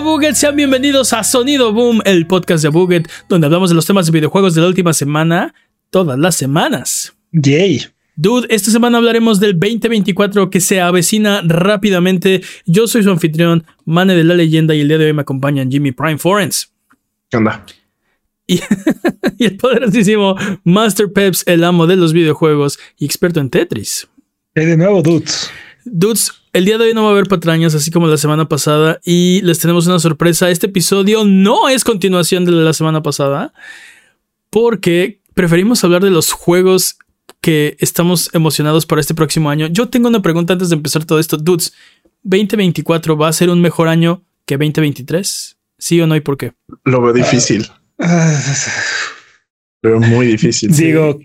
Hola Buget, sean bienvenidos a Sonido Boom, el podcast de Buget, donde hablamos de los temas de videojuegos de la última semana, todas las semanas. Yay. Dude, esta semana hablaremos del 2024 que se avecina rápidamente. Yo soy su anfitrión, Mane de la Leyenda, y el día de hoy me acompañan Jimmy Prime Forens. ¿Qué onda? Y, y el poderosísimo Master Peps, el amo de los videojuegos y experto en Tetris. Y de nuevo, dudes. Dudes, el día de hoy no va a haber patrañas, así como la semana pasada, y les tenemos una sorpresa. Este episodio no es continuación de la semana pasada, porque preferimos hablar de los juegos que estamos emocionados para este próximo año. Yo tengo una pregunta antes de empezar todo esto. Dudes, ¿2024 va a ser un mejor año que 2023? ¿Sí o no y por qué? Lo veo difícil. Lo veo muy difícil. Digo,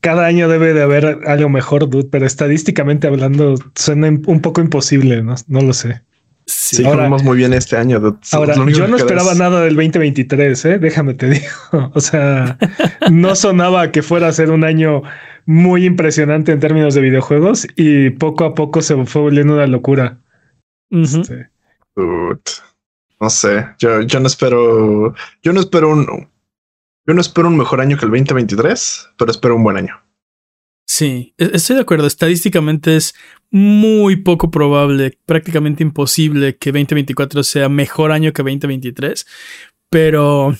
cada año debe de haber algo mejor, dude, pero estadísticamente hablando suena un poco imposible, no, no lo sé. Sí, ahora, muy bien este año. Dude. Ahora, yo no esperaba es... nada del 2023, ¿eh? déjame te digo. O sea, no sonaba que fuera a ser un año muy impresionante en términos de videojuegos y poco a poco se fue volviendo una locura. Uh -huh. este. Dude. No sé, yo, yo no espero, yo no espero un, yo no espero un mejor año que el 2023, pero espero un buen año. Sí, e-, estoy de acuerdo. Estadísticamente es muy poco probable, prácticamente imposible que 2024 sea mejor año que 2023, pero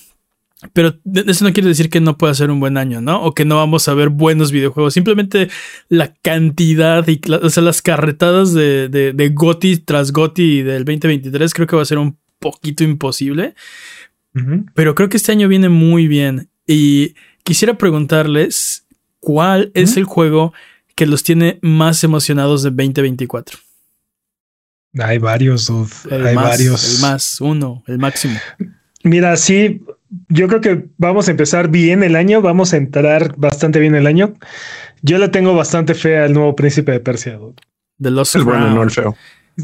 pero eso no quiere decir que no pueda ser un buen año, ¿no? O que no vamos a ver buenos videojuegos. Simplemente la cantidad y las carretadas de, de, de Goti tras Goti del 2023 creo que va a ser un poquito imposible. Uh -huh. Pero creo que este año viene muy bien. Y quisiera preguntarles cuál uh -huh. es el juego que los tiene más emocionados de 2024. Hay varios, dude. El Hay más, varios. El más, uno, el máximo. Mira, sí, yo creo que vamos a empezar bien el año, vamos a entrar bastante bien el año. Yo le tengo bastante fe al nuevo príncipe de Persia. Dude. The Lost el bueno, no el feo.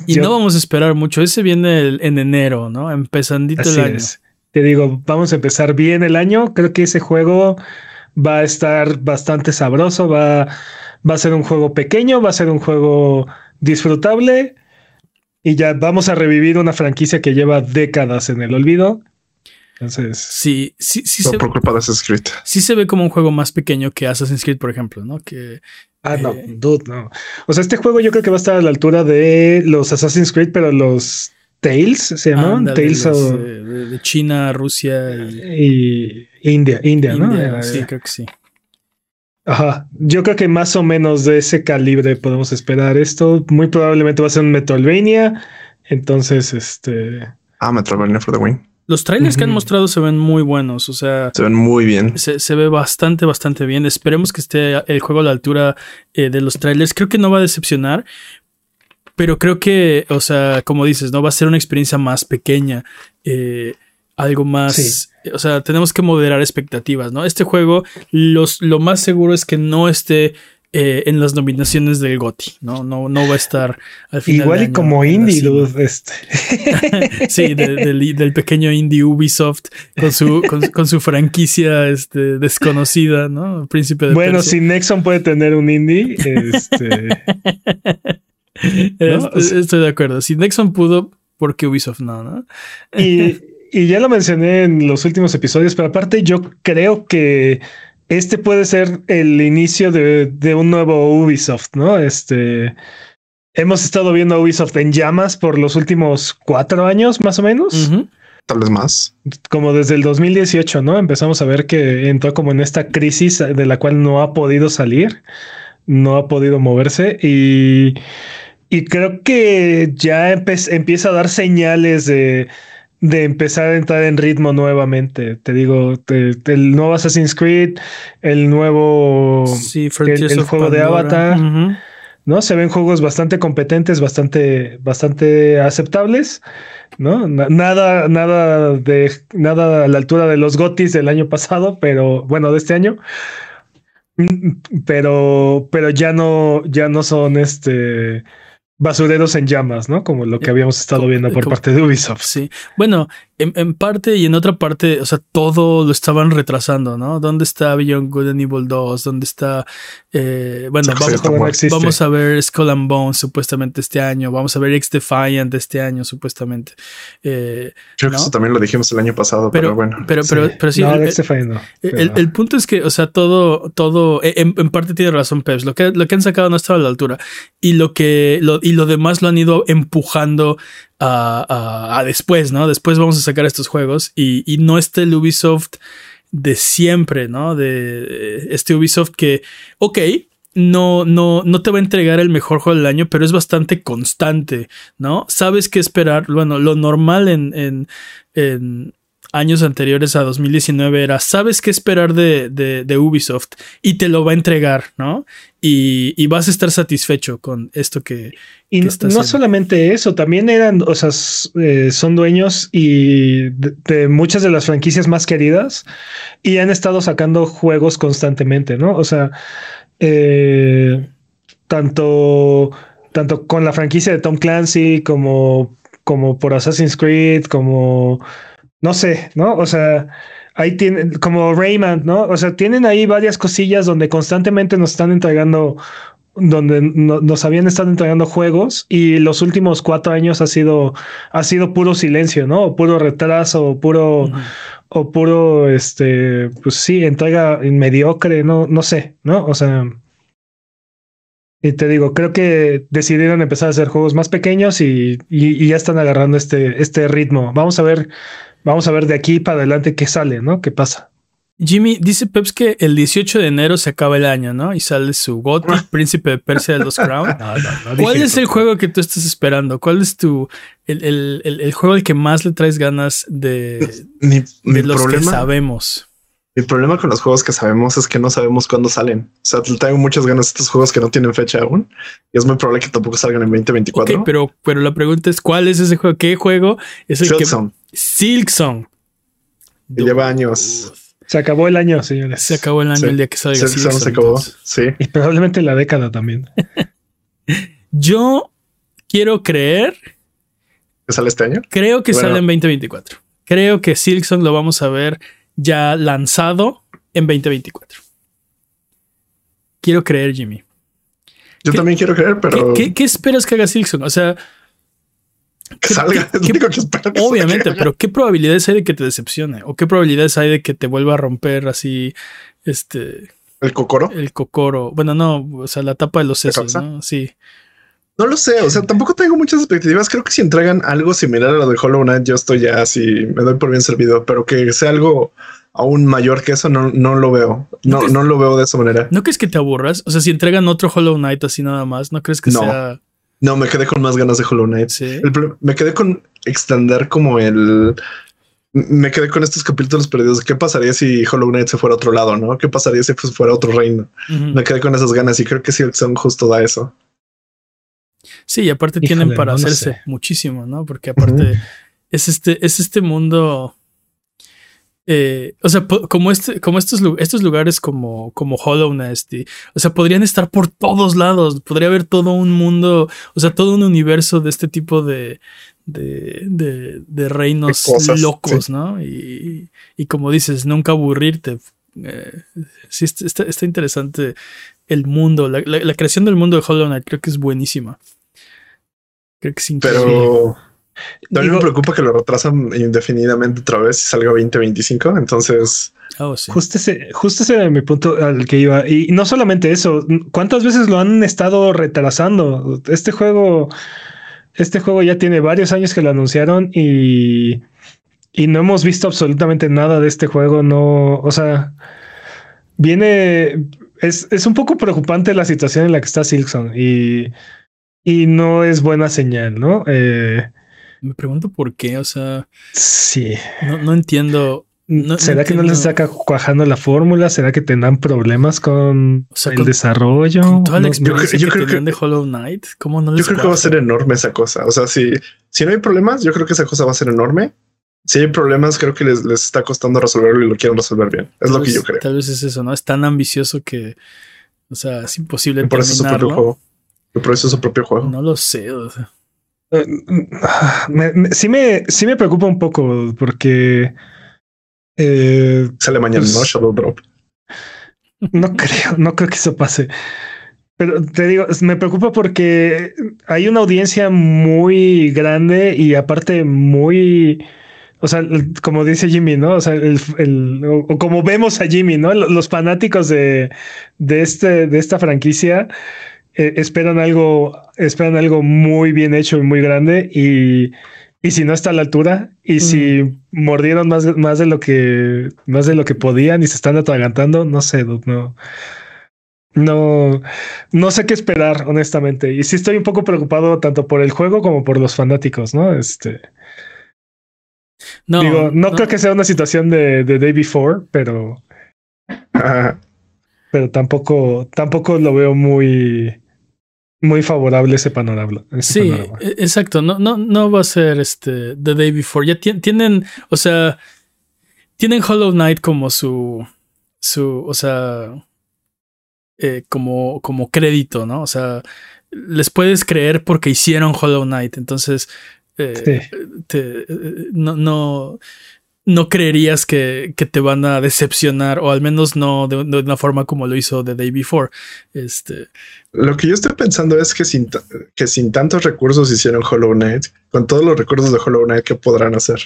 Y yo, no vamos a esperar mucho. Ese viene el, en enero, ¿no? Empezandito el año. Es. Te digo, vamos a empezar bien el año. Creo que ese juego va a estar bastante sabroso. Va, va a ser un juego pequeño, va a ser un juego disfrutable. Y ya vamos a revivir una franquicia que lleva décadas en el olvido. Entonces, sí, sí, sí. No se, por culpa de Assassin's Creed. Sí se ve como un juego más pequeño que Assassin's Creed, por ejemplo, ¿no? Que Ah, no, eh, dude, no. O sea, este juego yo creo que va a estar a la altura de los Assassin's Creed, pero los Tales se llaman ah, Tales los, o... de, de, China, Rusia y, y India, India, ¿no? India, sí, creo que sí. Ajá, yo creo que más o menos de ese calibre podemos esperar esto. Muy probablemente va a ser un Metroidvania. Entonces, este. Ah, Metroidvania for the win. Los trailers uh -huh. que han mostrado se ven muy buenos, o sea... Se ven muy bien. Se, se ve bastante, bastante bien. Esperemos que esté el juego a la altura eh, de los trailers. Creo que no va a decepcionar, pero creo que, o sea, como dices, no va a ser una experiencia más pequeña, eh, algo más... Sí. O sea, tenemos que moderar expectativas, ¿no? Este juego, los, lo más seguro es que no esté eh, en las nominaciones del GOTY, ¿no? No, no va a estar al final. Igual y como indie, dude, este. sí, de, de, del pequeño indie Ubisoft con su, con, con, su franquicia este, desconocida, ¿no? Príncipe de Bueno, Persia. si Nexon puede tener un indie, este. ¿No? Estoy de acuerdo. Si Nexon pudo, ¿por qué Ubisoft no, no? y, y ya lo mencioné en los últimos episodios, pero aparte yo creo que este puede ser el inicio de, de, un nuevo Ubisoft, ¿no? Este. Hemos estado viendo a Ubisoft en llamas por los últimos cuatro años, más o menos. Uh -huh. Tal vez más. Como desde el 2018, ¿no? Empezamos a ver que entró como en esta crisis de la cual no ha podido salir, no ha podido moverse y, y creo que ya empieza a dar señales de de empezar a entrar en ritmo nuevamente. Te digo, te, te, el nuevo Assassin's Creed, el nuevo sí, el, el juego de Avatar, uh -huh. ¿no? Se ven juegos bastante competentes, bastante, bastante aceptables, ¿no? Nada, nada de nada a la altura de los Gotis del año pasado, pero bueno, de este año. Pero, pero ya no, ya no son este basureros en llamas, ¿no? Como lo que habíamos estado viendo por parte de Ubisoft. Sí. Bueno, en, parte y en otra parte, o sea, todo lo estaban retrasando, ¿no? ¿Dónde está Beyond Good and Evil 2? ¿Dónde está... Eh, bueno, vamos, a ver Skull and Bones supuestamente este año, vamos a ver X Defiant este año supuestamente. Eh, Creo que eso también lo dijimos el año pasado, pero, bueno. Pero, pero, sí. pero sí, el, punto es que, o sea, todo, todo, e, en, parte tiene razón Peps, lo que, lo que han sacado no estaba a la altura y lo que, lo, y lo demás lo han ido empujando a, después, ¿no? Después vamos a sacar estos juegos y, y no está el Ubisoft de siempre, ¿no? De este Ubisoft que, ok, no, no, no te va a entregar el mejor juego del año, pero es bastante constante, ¿no? Sabes qué esperar. Bueno, lo normal en, en, en años anteriores a 2019 era, sabes qué esperar de, de, Ubisoft y te lo va a entregar, ¿no? Y, y vas a estar satisfecho con esto que... Y no solamente eso, también eran, o sea, eh, son dueños y de, muchas de las franquicias más queridas y han estado sacando juegos constantemente, ¿no? O sea, eh, tanto, tanto con la franquicia de Tom Clancy como, como por Assassin's Creed, como no sé, ¿no? O sea, ahí tienen, como Rayman, ¿no? O sea, tienen ahí varias cosillas donde constantemente nos están entregando, donde nos habían estado entregando juegos y los últimos cuatro años ha sido, ha sido puro silencio, ¿no? O puro retraso, o puro, o puro, este, pues sí, entrega mediocre, no, no sé, ¿no? O sea, y te digo, creo que decidieron empezar a hacer juegos más pequeños y, y, ya están agarrando este, este ritmo. Vamos a ver vamos a ver de aquí para adelante qué sale, ¿no? ¿Qué pasa? Jimmy, dice Peps que el 18 de enero se acaba el año, ¿no? Y sale su Gothic, Príncipe de Persia de los Crown. ¿Cuál es el juego que tú estás esperando? ¿Cuál es tu el, juego al que más le traes ganas de, de los que sabemos? Mi problema con los juegos que sabemos es que no sabemos cuándo salen. O sea, tengo muchas ganas de estos juegos que no tienen fecha aún. Y es muy probable que tampoco salgan en 2024. Ok, pero, pero la pregunta es: ¿cuál es ese juego? ¿Qué juego es el que Silksong. lleva años. Se acabó el año, señores. Se acabó el año el día que salga. Silksong se acabó. Sí. Y probablemente la década también. Yo quiero creer. ¿Que sale este año? Creo que sale en 2024. Creo que Silksong lo vamos a ver ya lanzado en 2024. Quiero creer, Jimmy. Yo también quiero creer, pero. ¿Qué, qué esperas que haga Silksong? O sea, que salga. obviamente, pero ¿qué probabilidades hay de que te decepcione? ¿O qué probabilidades hay de que te vuelva a romper así este. ¿El cocoro? El cocoro. Bueno, no, o sea, la tapa de los sesos, ¿no? Sí. No lo sé, o sea, tampoco tengo muchas expectativas. Creo que si entregan algo similar a lo de Hollow Knight, yo estoy ya así, me doy por bien servido, pero que sea algo aún mayor que eso, no, no lo veo. No, no, lo veo de esa manera. ¿No crees que te aburras? O sea, si entregan otro Hollow Knight así nada más, ¿no crees que sea no, me quedé con más ganas de Hollow Knight. me quedé con extender como el. Me quedé con estos capítulos perdidos. ¿Qué pasaría si Hollow Knight se fuera a otro lado? No, ¿qué pasaría si pues, fuera a otro reino? Me quedé con esas ganas y creo que sí, son justo da eso. Sí, y aparte tienen para hacerse muchísimo, ¿no? Porque aparte es este, es este mundo eh, o sea, como este, como estos, estos lugares como, como Hollow Nest, o sea, podrían estar por todos lados, podría haber todo un mundo, o sea, todo un universo de este tipo de, de, de, reinos locos, ¿no? Y, y, como dices, nunca aburrirte. Eh, sí, está, está, interesante el mundo, la, la, creación del mundo de Hollow Knight creo que es buenísima. Creo que increíble. Pero también me preocupa que lo retrasan indefinidamente otra vez y salga 2025. Entonces, oh, justo, ese, justo ese era mi punto al que iba. Y no solamente eso, ¿cuántas veces lo han estado retrasando? Este juego, este juego ya tiene varios años que lo anunciaron y, y no hemos visto absolutamente nada de este juego. No, o sea, viene, es, es un poco preocupante la situación en la que está Silkson y, y no es buena señal, ¿no? Eh, me pregunto por qué, o sea. Sí. No, entiendo. ¿Será que no les está cuajando la fórmula? ¿Será que tendrán problemas con el desarrollo? toda la experiencia yo, creo que, de Hollow Knight, ¿cómo no Yo creo que va a ser enorme esa cosa. O sea, si, si no hay problemas, yo creo que esa cosa va a ser enorme. Si hay problemas, creo que les, les está costando resolverlo y lo quieren resolver bien. Es lo que yo creo. Tal vez es eso, ¿no? Es tan ambicioso que, o sea, es imposible. por eso eso es su propio juego. No lo sé. O sea. sí, me, sí me preocupa un poco porque. Eh, Sale mañana, ¿no? Pues, Shadow Drop. No creo, no creo que eso pase. Pero te digo, me preocupa porque hay una audiencia muy grande y aparte muy, o sea, como dice Jimmy, ¿no? O sea, el, o como vemos a Jimmy, ¿no? Los fanáticos de, de, este, de esta franquicia eh, esperan algo, esperan algo muy bien hecho y muy grande y, y si no está a la altura y si mm. mordieron más, más de lo que, más de lo que podían y se están atragantando, no sé, no. No, no sé qué esperar, honestamente. Y sí estoy un poco preocupado tanto por el juego como por los fanáticos, ¿no? Este. No, Digo, no, creo que sea una situación de, de Day Before, pero. pero tampoco, tampoco lo veo muy muy favorable ese panorama. sí, e, exacto. No, no, no va a ser este The Day Before. Ya tienen, o sea, tienen Hollow Knight como su, su, o sea, eh, como, como crédito, ¿no? O sea, les puedes creer porque hicieron Hollow Knight. Entonces, eh, te, eh, no, no, no creerías que, que, te van a decepcionar, o al menos no de, una forma como lo hizo The Day Before. Este. Lo que yo estoy pensando es que sin, que sin tantos recursos hicieron Hollow Knight, con todos los recursos de Hollow Knight, ¿qué podrán hacer?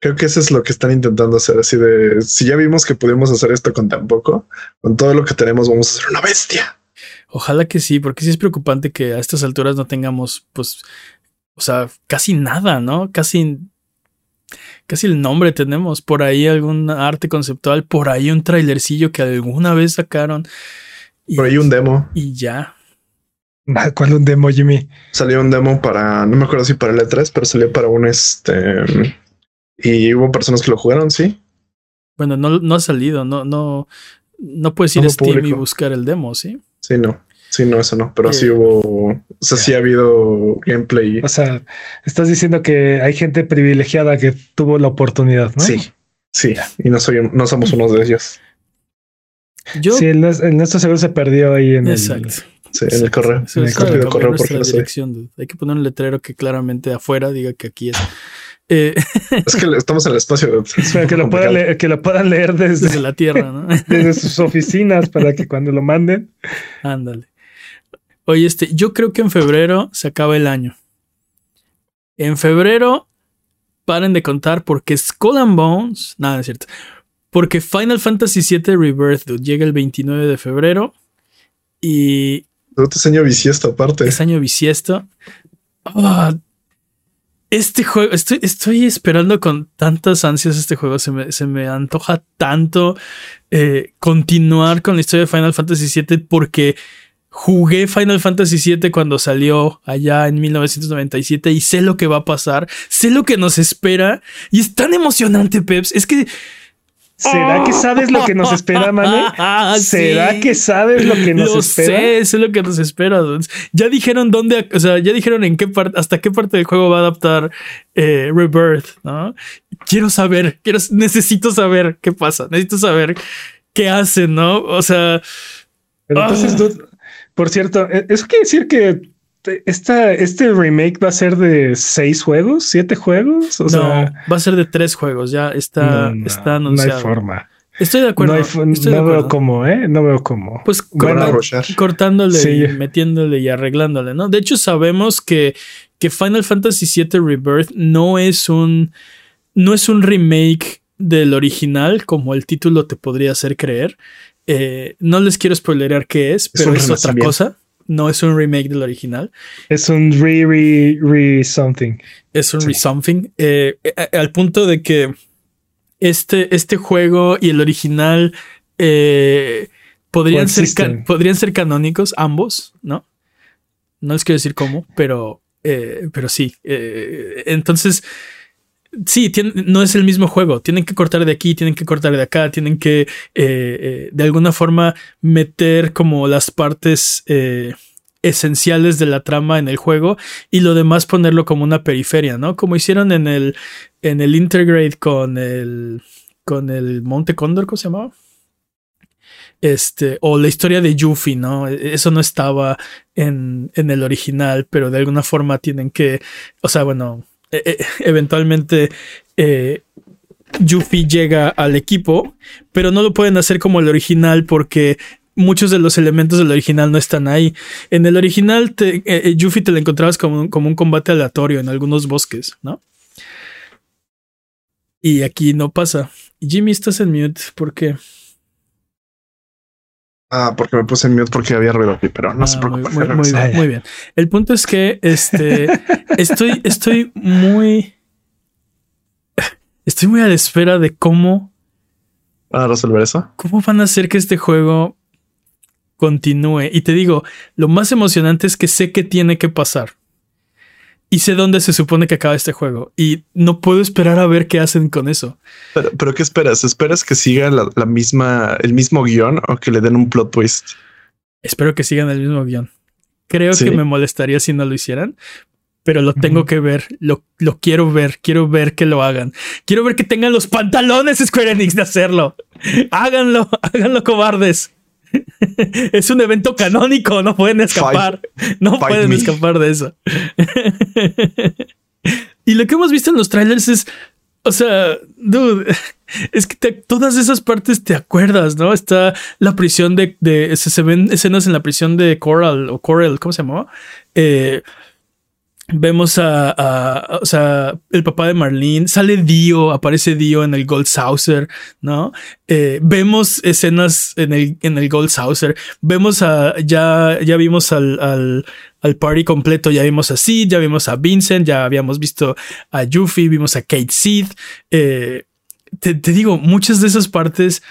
Creo que eso es lo que están intentando hacer, así de, si ya vimos que pudimos hacer esto con tan poco, con todo lo que tenemos vamos a hacer una bestia. Ojalá que sí, porque sí es preocupante que a estas alturas no tengamos, pues, o sea, casi nada, ¿no? Casi casi el nombre tenemos, por ahí algún arte conceptual, por ahí un trailercillo que alguna vez sacaron. por ahí un demo. Y ya. Ah, ¿Cuál un demo, Jimmy? Salió un demo para, no me acuerdo si para el E3, pero salió para un este. Y hubo personas que lo jugaron, sí. Bueno, no, no ha salido, no, no, no puedes ir a Steam y buscar el demo, sí. Sí, no. Sí, no, eso no, pero sí eh, hubo, o sea, sí ha habido gameplay. O sea, estás diciendo que hay gente privilegiada que tuvo la oportunidad, ¿no? Sí, sí, y no, soy, no somos uno de ellos. Yo, sí, el, nuestro seguro se perdió ahí en Exacto. el, sí, en el correo. en el correo, porque dirección, Hay que poner un letrero que claramente afuera diga que aquí es. Eh, es que estamos en el espacio. que, lo puedan leer, que lo puedan leer desde, desde la Tierra, ¿no? desde sus oficinas para que cuando lo manden. Ándale. Oye, este, yo creo que en febrero se acaba el año. En febrero, paren de contar porque Skull and Bones, nada, es cierto. Porque Final Fantasy VII Rebirth llega el 29 de febrero y... Este año bisiesto aparte. Es año bisiesto. Ah, este juego, estoy, estoy, esperando con tantas ansias este juego, se me, se me antoja tanto eh, continuar con la historia de Final Fantasy VII porque Jugué Final Fantasy VII cuando salió allá en 1997 y sé lo que va a pasar, sé lo que nos espera y es tan emocionante, Peps. Es que... ¿Será que sabes lo que nos espera, Mane? ¿Será que sabes lo que nos espera? Sé, sé lo que nos espera. Ya dijeron dónde, o sea, ya dijeron en qué parte, hasta qué parte del juego va a adaptar eh, Rebirth, ¿no? Quiero saber, quiero, necesito saber qué pasa, necesito saber qué hacen, ¿no? O sea. entonces, ah. Por cierto, ¿e-, ¿eso quiere decir que esta, este remake va a ser de seis juegos, siete juegos? O no, va a ser de tres juegos, ya está, está anunciado. No hay forma. Estoy de acuerdo. No, veo cómo, ¿eh? No veo cómo. Pues cortándole, metiéndole y arreglándole, ¿no? De hecho, sabemos que, que Final Fantasy VII Rebirth no es un, no es un remake del original, como el título te podría hacer creer. Eh, no les quiero spoilerear qué es, pero es, otra cosa. No es un remake del original. Es un re, re, re something. Es un re something. Eh, eh, al punto de que este, este juego y el original podrían, ser podrían ser canónicos, ambos, ¿no? No les quiero decir cómo, pero, pero sí. entonces Sí, no es el mismo juego. Tienen que cortar de aquí, tienen que cortar de acá, tienen que eh, eh, de alguna forma meter como las partes eh, esenciales de la trama en el juego y lo demás ponerlo como una periferia, ¿no? Como hicieron en el, en el Intergrade con el, con el Monte Condor, ¿cómo se llamaba? Este, o la historia de Yuffie, ¿no? Eso no estaba en, en el original, pero de alguna forma tienen que, o sea, bueno, e, e, eventualmente eh, Yuffie llega al equipo, pero no lo pueden hacer como el original porque muchos de los elementos del original no están ahí. En el original, te, eh, Yuffie te lo encontrabas como un, como un combate aleatorio en algunos bosques, ¿no? Y aquí no pasa. Jimmy, estás en mute, ¿por qué? Ah, porque me puse en mute porque había ruido aquí, pero no se ah, preocupe. Muy, bien, muy bien. El punto es que este estoy, estoy muy. Estoy muy a la espera de cómo. ¿Van a resolver eso? ¿Cómo van a hacer que este juego continúe? Y te digo, lo más emocionante es que sé que tiene que pasar y sé dónde se supone que acaba este juego y no puedo esperar a ver qué hacen con eso. Pero, ¿qué esperas? ¿Esperas que siga la, misma, el mismo guion o que le den un plot twist? Espero que sigan el mismo guion. Creo que me molestaría si no lo hicieran, pero lo tengo que ver, lo, lo, quiero ver, quiero ver que lo hagan. Quiero ver que tengan los pantalones Square Enix de hacerlo. Háganlo, háganlo cobardes. es un evento canónico, no pueden escapar. no pueden escapar de eso. y lo que hemos visto en los trailers es, o sea, dude, es que todas esas partes te acuerdas, ¿no? Está la prisión de, de se, se, ven escenas en la prisión de Coral o Coral, ¿cómo se llamaba? Eh, Vemos a, o sea, el papá de Marlene, sale Dio, aparece Dio en el Gold Saucer, ¿no? Eh, vemos escenas en el, en el Gold Saucer, vemos a, ya, ya vimos al, al, al party completo, ya vimos a Sid, ya vimos a Vincent, ya habíamos visto a Yuffie, vimos a Kate Sid, eh, te, te digo, muchas de esas partes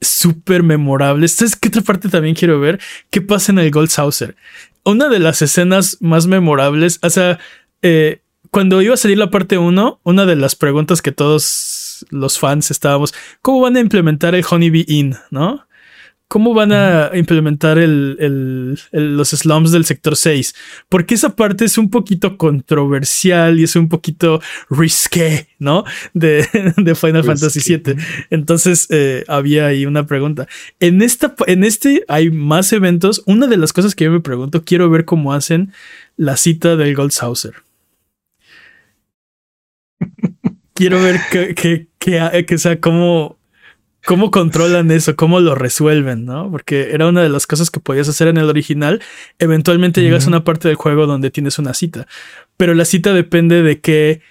súper memorables. ¿Sabes qué otra parte también quiero ver? ¿Qué pasa en el Gold Saucer? Una de las escenas más memorables, o sea, eh, cuando iba a salir la parte 1, una de las preguntas que todos los fans estábamos, ¿cómo van a implementar el Honeybee Inn? ¿No? ¿Cómo van a implementar el, los slums del sector 6? Porque esa parte es un poquito controversial y es un poquito risqué, ¿no? De, Final Fantasy VII. Entonces eh, había ahí una pregunta. En, esta, en este hay más eventos. Una de las cosas que yo me pregunto, quiero ver cómo hacen la cita del Gold Saucer. quiero ver que, que, que, que sea, cómo cómo controlan eso, cómo lo resuelven, ¿no? Porque era una de las cosas que podías hacer en el original. Eventualmente llegas a una parte del juego donde tienes una cita, pero la cita depende de qué,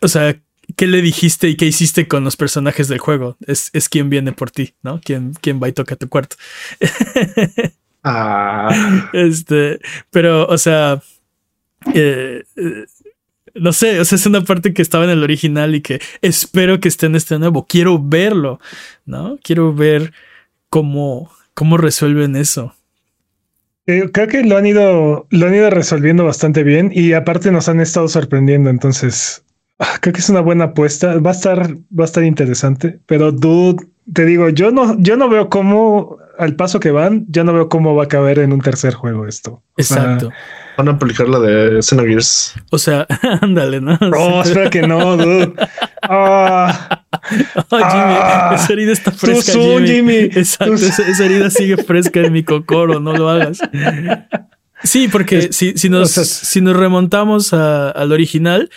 o sea, qué le dijiste y qué hiciste con los personajes del juego. Es, es quien viene por ti, ¿no? Quien, quien va y toca tu cuarto. ah. Este, pero, o sea, eh, eh no sé, o sea, es una parte que estaba en el original y que espero que esté en este nuevo. Quiero verlo, ¿no? Quiero ver cómo, cómo resuelven eso. Eh, creo que lo han ido, lo han ido resolviendo bastante bien y aparte nos han estado sorprendiendo. Entonces, ah, creo que es una buena apuesta. Va a estar, va a estar interesante. Pero dude, te digo, yo no, yo no veo cómo al paso que van, ya no veo cómo va a caber en un tercer juego esto. Exacto. Van a publicar la de Xenogears. O sea, ándale, ¿no? No, espera que no, dude. Ah, oh, Jimmy, ah, esa herida está fresca, Jimmy. Exacto, esa, herida sigue fresca en mi cocoro, no lo hagas. Sí, porque si, si, nos, si nos remontamos al original,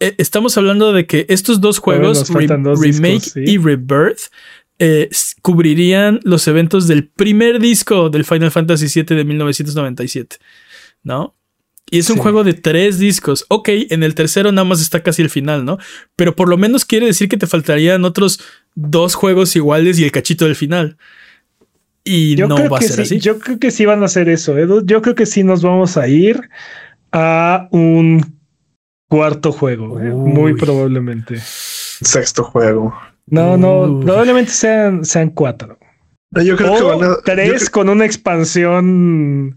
eh, estamos hablando de que estos dos juegos, Remake y Rebirth, eh, cubrirían los eventos del primer disco del Final Fantasy VII de 1997. ¿No? Y es un juego de tres discos. Ok, en el tercero nada más está casi el final, ¿no? Pero por lo menos quiere decir que te faltarían otros dos juegos iguales y el cachito del final. Y no va a ser así. Yo creo que sí van a hacer eso, Edu. Yo creo que sí nos vamos a ir a un cuarto juego, ¿eh? muy probablemente. Sexto juego. No, no, probablemente sean, sean cuatro. Yo creo que van a, tres con una expansión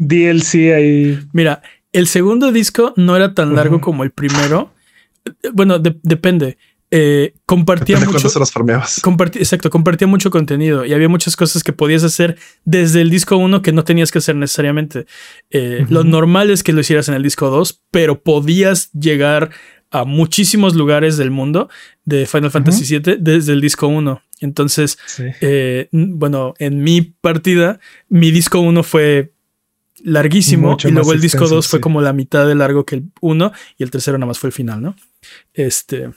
DLC ahí. Mira, el segundo disco no era tan largo como el primero. Bueno, depende. Eh, compartía mucho. exacto, compartía mucho contenido y había muchas cosas que podías hacer desde el disco 1 que no tenías que hacer necesariamente. Eh, lo normal es que lo hicieras en el disco 2, pero podías llegar a muchísimos lugares del mundo de Final Fantasy VII desde el disco 1. Entonces, eh, bueno, en mi partida, mi disco 1 fue larguísimo y luego el disco 2 fue como la mitad de largo que el 1 y el tercero nada más fue el final, ¿no? Este.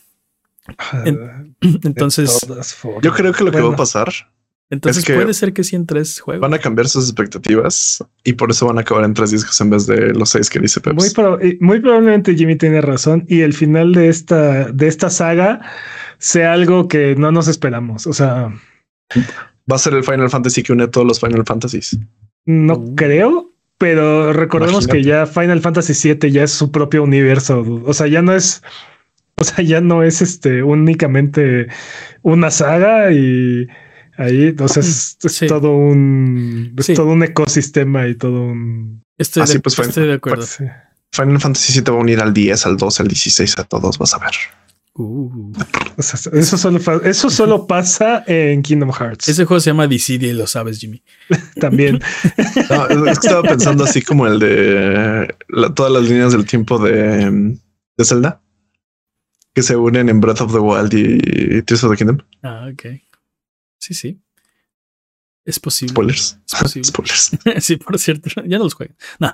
Ah, entonces. Yo creo que lo que va a pasar. Entonces puede ser que sí en tres juegos. Van a cambiar sus expectativas y por eso van a acabar en tres discos en vez de los seis que dice Peps. Muy, muy probablemente Jimmy tiene razón y el final de esta, de esta saga sea algo que no nos esperamos. O sea, va a ser el Final Fantasy que une todos los Final Fantasies. No uh. creo, pero recordemos que ya Final Fantasy VII ya es su propio universo. O sea, ya no es o sea, ya no es este únicamente una saga y ahí, entonces es, todo un es todo un ecosistema y todo un estoy, de, pues, estoy de acuerdo. Final Fantasy VII va a unir al 10, al 12, al 16, a todos, vas a ver. Uh. eso, solo, eso solo pasa en Kingdom Hearts. Ese juego se llama Dissidia y lo sabes, Jimmy. También. es que estaba pensando así como el de todas las líneas del tiempo de, de Zelda que se unen en Breath of the Wild y Tears of the Kingdom. Ah, ok. Sí, sí. Es posible. Spoilers. Es posible. Spoilers. sí, por cierto. Ya no los jueguen. No.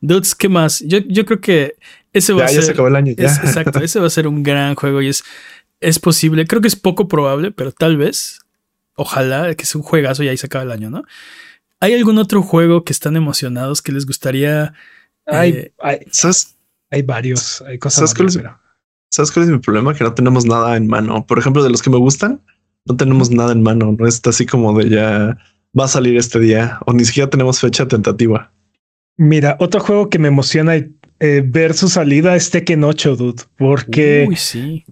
Dudes, ¿qué más? Yo, yo creo que ese va a ser. Ya se acabó el año. Ya. exacto. Ese va a ser un gran juego y es, es posible. Creo que es poco probable, pero tal vez. Ojalá que es un juegazo y ahí se acaba el año, ¿no? ¿Hay algún otro juego que están emocionados que les gustaría? Ay, eh, ay, ¿sabes? Hay varios, hay cosas. ¿Sabes, cuál es, ¿Sabes cuál es mi problema? Que no tenemos nada en mano. Por ejemplo, de los que me gustan, no tenemos nada en mano. No está así como de ya va a salir este día o ni siquiera tenemos fecha tentativa. Mira, otro juego que me emociona eh, ver su salida es Tekken 8, dude, porque,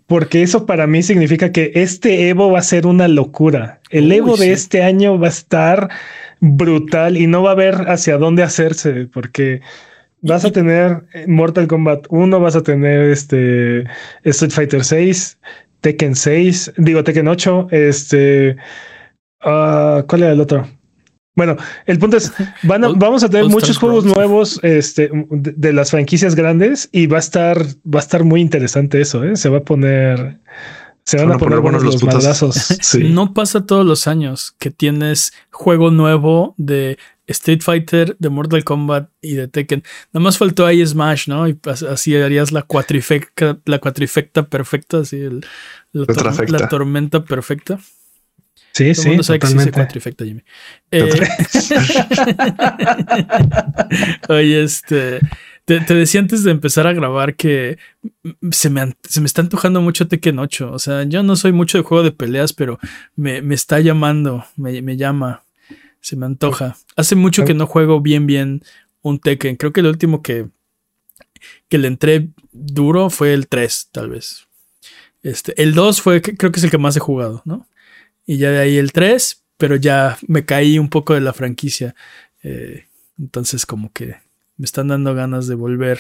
porque eso para mí significa que este Evo va a ser una locura. El Evo de este año va a estar brutal y no va a haber hacia dónde hacerse, porque Vas a tener Mortal Kombat 1, vas a tener este Street Fighter 6, Tekken 6, digo Tekken 8, este uh, ¿cuál era el otro? Bueno, el punto es, van vamos a tener muchos juegos nuevos este, de, las franquicias grandes y va a estar, va a estar muy interesante eso, ¿eh? Se va a poner, se van, a poner, buenos los madrazos. No pasa todos los años que tienes juego nuevo de Street Fighter, de Mortal Kombat y de Tekken. Nada más faltó ahí Smash, ¿no? Y así harías la cuatrifecta, la cuatrifecta perfecta, así el, la, tormenta perfecta. Sí, sí. sabe que se cuatrifecta, Jimmy. Eh, oye, este. Te, decía antes de empezar a grabar que se me, se me está antojando mucho Tekken 8. O sea, yo no soy mucho de juego de peleas, pero me, está llamando, me, me llama. Se me antoja. Hace mucho que no juego bien, bien un Tekken. Creo que el último que, que le entré duro fue el 3, tal vez. Este, el 2 fue, creo que es el que más he jugado, ¿no? Y ya de ahí el 3, pero ya me caí un poco de la franquicia. Eh, entonces, como que me están dando ganas de volver.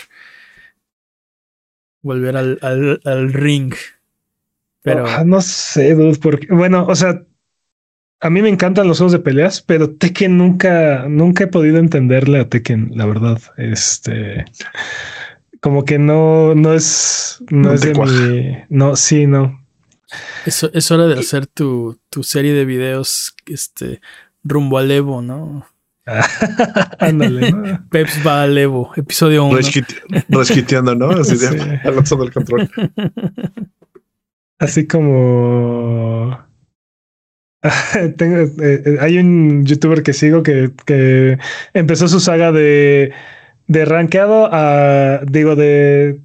Volver al, al, ring. Pero. Ah, no sé, dude, porque. Bueno, o sea, a mí me encantan los juegos de peleas, pero Tekken nunca, nunca he podido entenderle a Tekken, la verdad. Este, como que no, no es, no, es de mi, no, sí, no. Es, es hora de hacer tu, tu serie de videos, este, rumbo al Evo, ¿no? Ándale. Peps va al Evo, episodio 1. Resquiteando, ¿no? Así de lanzando el control. Así como Tengo, eh, eh, hay un youtuber que sigo que, que empezó su saga de, de rankeado a, digo, de,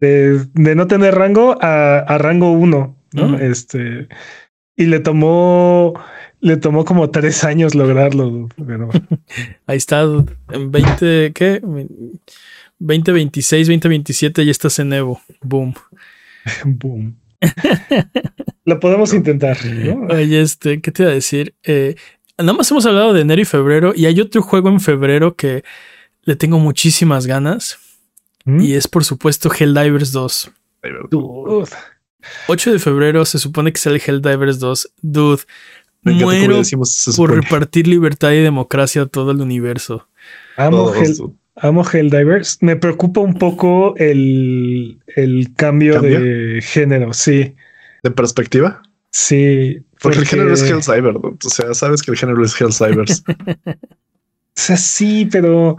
de, no tener rango a, a rango 1, ¿no? Este, y le tomó, le tomó como tres años lograrlo. Pero... Ahí está, en 20, ¿qué? 2026, 2027 ya estás en Evo. Boom. Boom. Lo podemos intentar. Oye, este, ¿qué te iba a decir? Eh, nada más hemos hablado de enero y febrero y hay otro juego en febrero que le tengo muchísimas ganas ¿Mm? y es por supuesto Helldivers 2. 8 de febrero se supone que sale Helldivers 2. Dude, muero por repartir libertad y democracia a todo el universo. Amo, amo Helldivers. Me preocupa un poco el, cambio, de género, sí. ¿De perspectiva? Sí. Porque, el género es Helldiver. O sea, sabes que el género es Helldivers. o sea, sí, pero,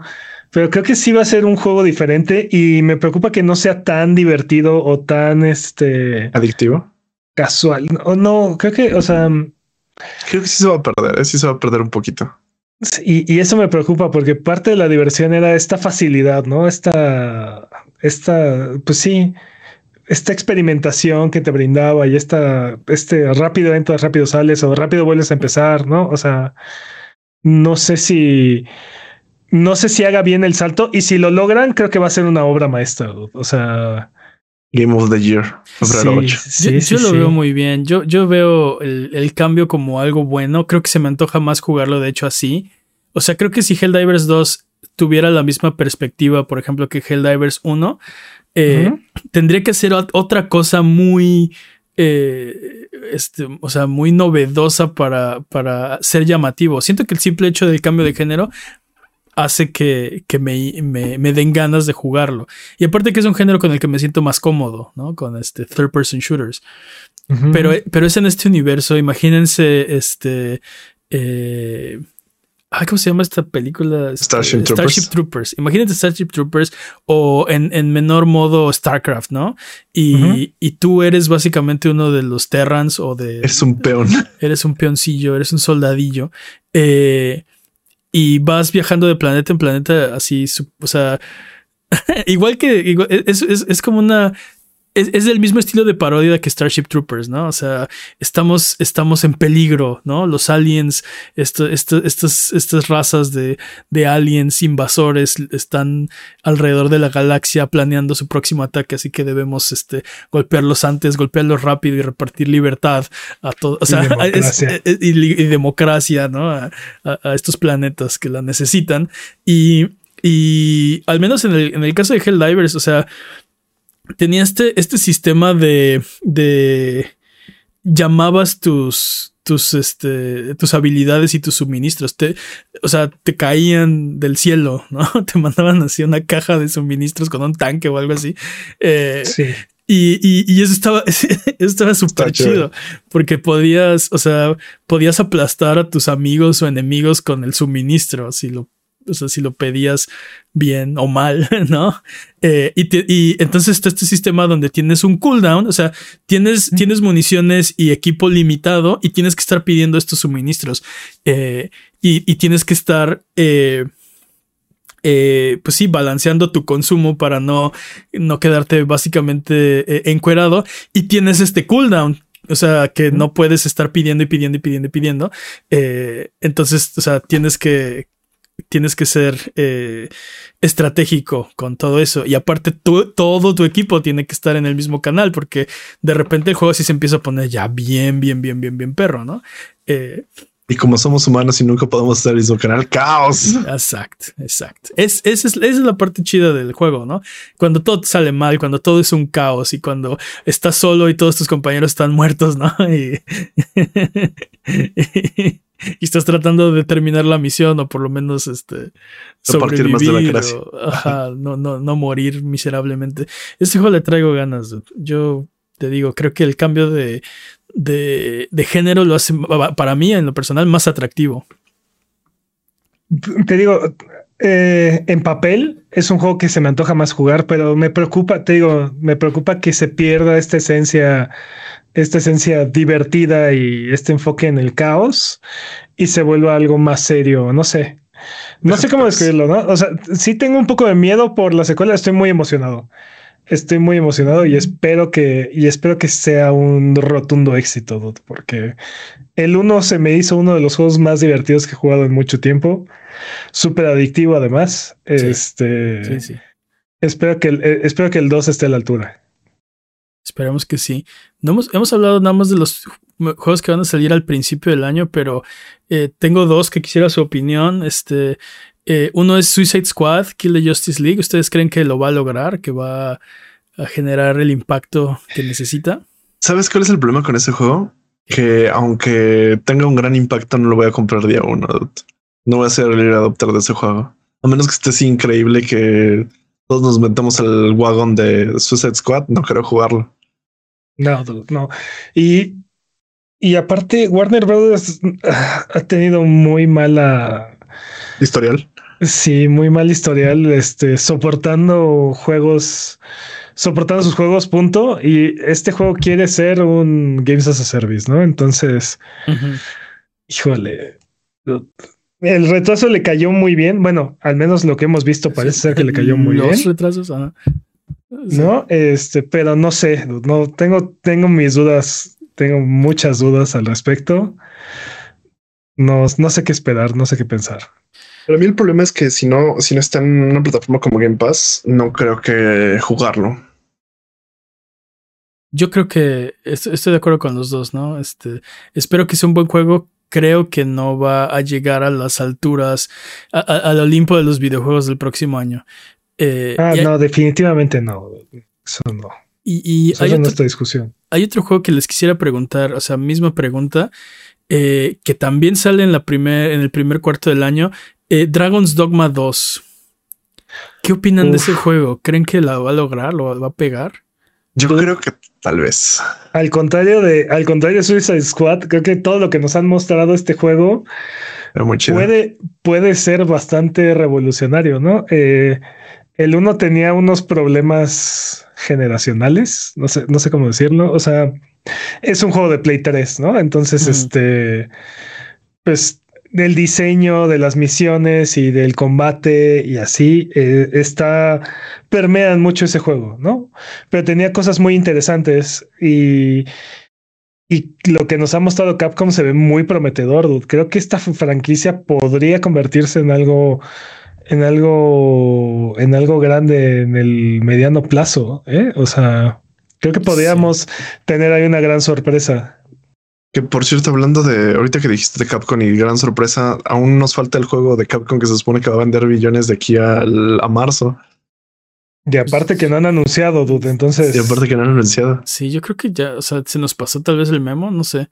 pero creo que sí va a ser un juego diferente y me preocupa que no sea tan divertido o tan este adictivo. Casual. O no, creo que, o sea, creo que sí se va a perder, ¿eh? sí se va a perder un poquito. Y, eso me preocupa porque parte de la diversión era esta facilidad, ¿no? Esta, esta, pues sí, esta experimentación que te brindaba y esta, este rápido entras, rápido sales o rápido vuelves a empezar, ¿no? O sea, no sé si, no sé si haga bien el salto y si lo logran, creo que va a ser una obra maestra. O sea, Game of the Year, yo, lo veo muy bien. Yo, yo veo el, cambio como algo bueno. Creo que se me antoja más jugarlo, de hecho, así. O sea, creo que si Helldivers 2 tuviera la misma perspectiva, por ejemplo, que Helldivers 1, eh, tendría que ser otra cosa muy. Eh, este, o sea, muy novedosa para, para ser llamativo. Siento que el simple hecho del cambio de género hace que, me, me, den ganas de jugarlo. Y aparte que es un género con el que me siento más cómodo, ¿no? Con este third person shooters. pero, pero es en este universo, imagínense este... Eh, ¿Cómo se llama esta película? Starship, Troopers. Imagínate Starship Troopers o en, menor modo StarCraft, ¿no? Y, y, tú eres básicamente uno de los Terrans o de... Es un peón. Eres un peoncillo, eres un soldadillo. Eh, y vas viajando de planeta en planeta así, o sea, igual que es, es, como una es, es, del mismo estilo de parodia que Starship Troopers, ¿no? O sea, estamos, estamos en peligro, ¿no? Los aliens, esto, estas, estas razas de, de, aliens invasores están alrededor de la galaxia planeando su próximo ataque, así que debemos este, golpearlos antes, golpearlos rápido y repartir libertad a todos, o sea, y democracia, y, democracia ¿no? A, a, estos planetas que la necesitan. Y, y al menos en el, en el caso de Helldivers, o sea, tenía este, este sistema de, de llamabas tus, tus, este, tus habilidades y tus suministros. Te, o sea, te caían del cielo, ¿no? Te mandaban así una caja de suministros con un tanque o algo así. Eh, sí. Y, y, eso estaba, eso estaba súper chido porque podías, o sea, podías aplastar a tus amigos o enemigos con el suministro si lo o sea, si lo pedías bien o mal, ¿no? Eh, y, entonces está este sistema donde tienes un cooldown, o sea, tienes, tienes municiones y equipo limitado y tienes que estar pidiendo estos suministros eh, y, tienes que estar... Eh, pues sí, balanceando tu consumo para no, no quedarte básicamente encuerado. Y tienes este cooldown, o sea, que no puedes estar pidiendo y pidiendo y pidiendo y pidiendo. entonces, o sea, tienes que, tienes que ser eh, estratégico con todo eso. Y aparte, todo tu equipo tiene que estar en el mismo canal, porque de repente el juego así se empieza a poner ya bien, bien, bien, bien, bien perro, ¿no? Eh, y como somos humanos y nunca podemos estar en el mismo canal, caos. Exacto, exacto. Es, esa, es, la parte chida del juego, ¿no? Cuando todo sale mal, cuando todo es un caos y cuando estás solo y todos tus compañeros están muertos, ¿no? Y, y estás tratando de terminar la misión o por lo menos este sobrevivir no, no, no morir miserablemente. Este juego le traigo ganas. Yo te digo, creo que el cambio de, de, de género lo hace para mí en lo personal más atractivo. Te digo, eh, en papel es un juego que se me antoja más jugar, pero me preocupa, te digo, me preocupa que se pierda esta esencia esta esencia divertida y este enfoque en el caos y se vuelva algo más serio, no sé. No sé cómo pues describirlo, ¿no? O sea, sí tengo un poco de miedo por la secuela, estoy muy emocionado. Estoy muy emocionado y espero que y espero que sea un rotundo éxito, porque el uno se me hizo uno de los juegos más divertidos que he jugado en mucho tiempo, súper adictivo además. Este, sí, sí. espero que el, eh, espero que el 2 esté a la altura. Esperemos que sí. No hemos, hemos hablado nada más de los juegos que van a salir al principio del año, pero eh, tengo dos que quisiera su opinión. Este, eh, uno es Suicide Squad, Kill the Justice League. ¿Ustedes creen que lo va a lograr? ¿Que va a generar el impacto que necesita? ¿Sabes cuál es el problema con ese juego? Que aunque tenga un gran impacto, no lo voy a comprar día uno. No voy a ser el adopter de ese juego. A menos que esté así increíble que todos nos metamos al wagon de Suicide Squad, no quiero jugarlo. No, no. Y, y aparte, Warner Brothers ha tenido muy mala historial. Sí, muy mal historial, este, soportando juegos, soportando sus juegos, punto. Y este juego quiere ser un Games as a Service, ¿no? entonces, híjole, el retraso le cayó muy bien. Bueno, al menos lo que hemos visto parece ser que le cayó muy bien. Los retrasos, No, este, pero no sé, no tengo, tengo mis dudas, tengo muchas dudas al respecto. No, no sé qué esperar, no sé qué pensar. Para mí el problema es que si no, si no está en una plataforma como Game Pass, no creo que jugarlo. Yo creo que estoy de acuerdo con los dos, ¿no? Este, espero que sea un buen juego creo que no va a llegar a las alturas, al Olimpo de los videojuegos del próximo año. Eh, ah, no, definitivamente no. Eso no. Y, hay es nuestra discusión. Hay otro juego que les quisiera preguntar, o sea, misma pregunta, eh, que también sale en, la primer, en el primer cuarto del año, eh, Dragon's Dogma 2. ¿Qué opinan de ese juego? ¿Creen que la va a lograr? ¿Lo va a pegar? Yo creo que tal vez. Al contrario de, al contrario de Suicide Squad, creo que todo lo que nos han mostrado este juego puede, puede ser bastante revolucionario, ¿no? Eh, el uno tenía unos problemas generacionales, no sé, no sé cómo decirlo. O sea, es un juego de Play 3, ¿no? Entonces, este, pues del diseño de las misiones y del combate y así eh, está permean mucho ese juego, ¿no? Pero tenía cosas muy interesantes y y lo que nos ha mostrado Capcom se ve muy prometedor. Dude. Creo que esta franquicia podría convertirse en algo en algo en algo grande en el mediano plazo, ¿eh? O sea, creo que podríamos tener ahí una gran sorpresa. Que por cierto, hablando de ahorita que dijiste de Capcom y gran sorpresa, aún nos falta el juego de Capcom que se supone que va a vender billones de aquí al, a marzo. Y aparte que no han anunciado, dude, entonces. Y aparte que no han anunciado. Sí, yo creo que ya, o sea, se nos pasó tal vez el memo, no sé.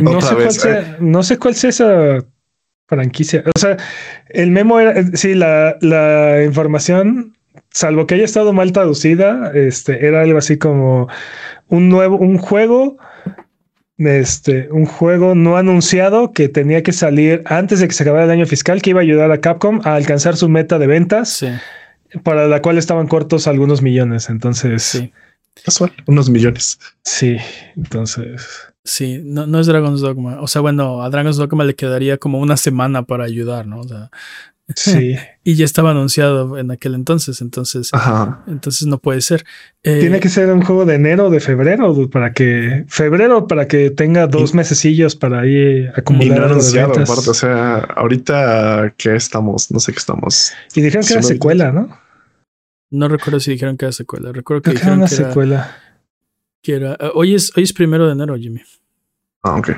no, sé cuál sea, no sé cuál sea esa franquicia. O sea, el memo era, sí, la, la información, salvo que haya estado mal traducida, este, era algo así como un nuevo, un juego este, un juego no anunciado que tenía que salir antes de que se acabara el año fiscal, que iba a ayudar a Capcom a alcanzar su meta de ventas, para la cual estaban cortos algunos millones. Entonces, sí. Casual, unos millones. Sí, entonces. Sí, no, no es Dragon's Dogma. O sea, bueno, a Dragon's Dogma le quedaría como una semana para ayudar, ¿no? O sea, Sí. y ya estaba anunciado en aquel entonces, entonces, entonces no puede ser. Eh, Tiene que ser un juego de enero o de febrero para que febrero para que tenga dos mesecillos para ir acumular. Y no anunciado, aparte, o sea, ahorita que estamos, no sé qué estamos. Y dijeron que era secuela, ¿no? No recuerdo si dijeron que era secuela. Recuerdo que dijeron una secuela. que era. Eh, hoy es, hoy es primero de enero, Jimmy. Ah, ok.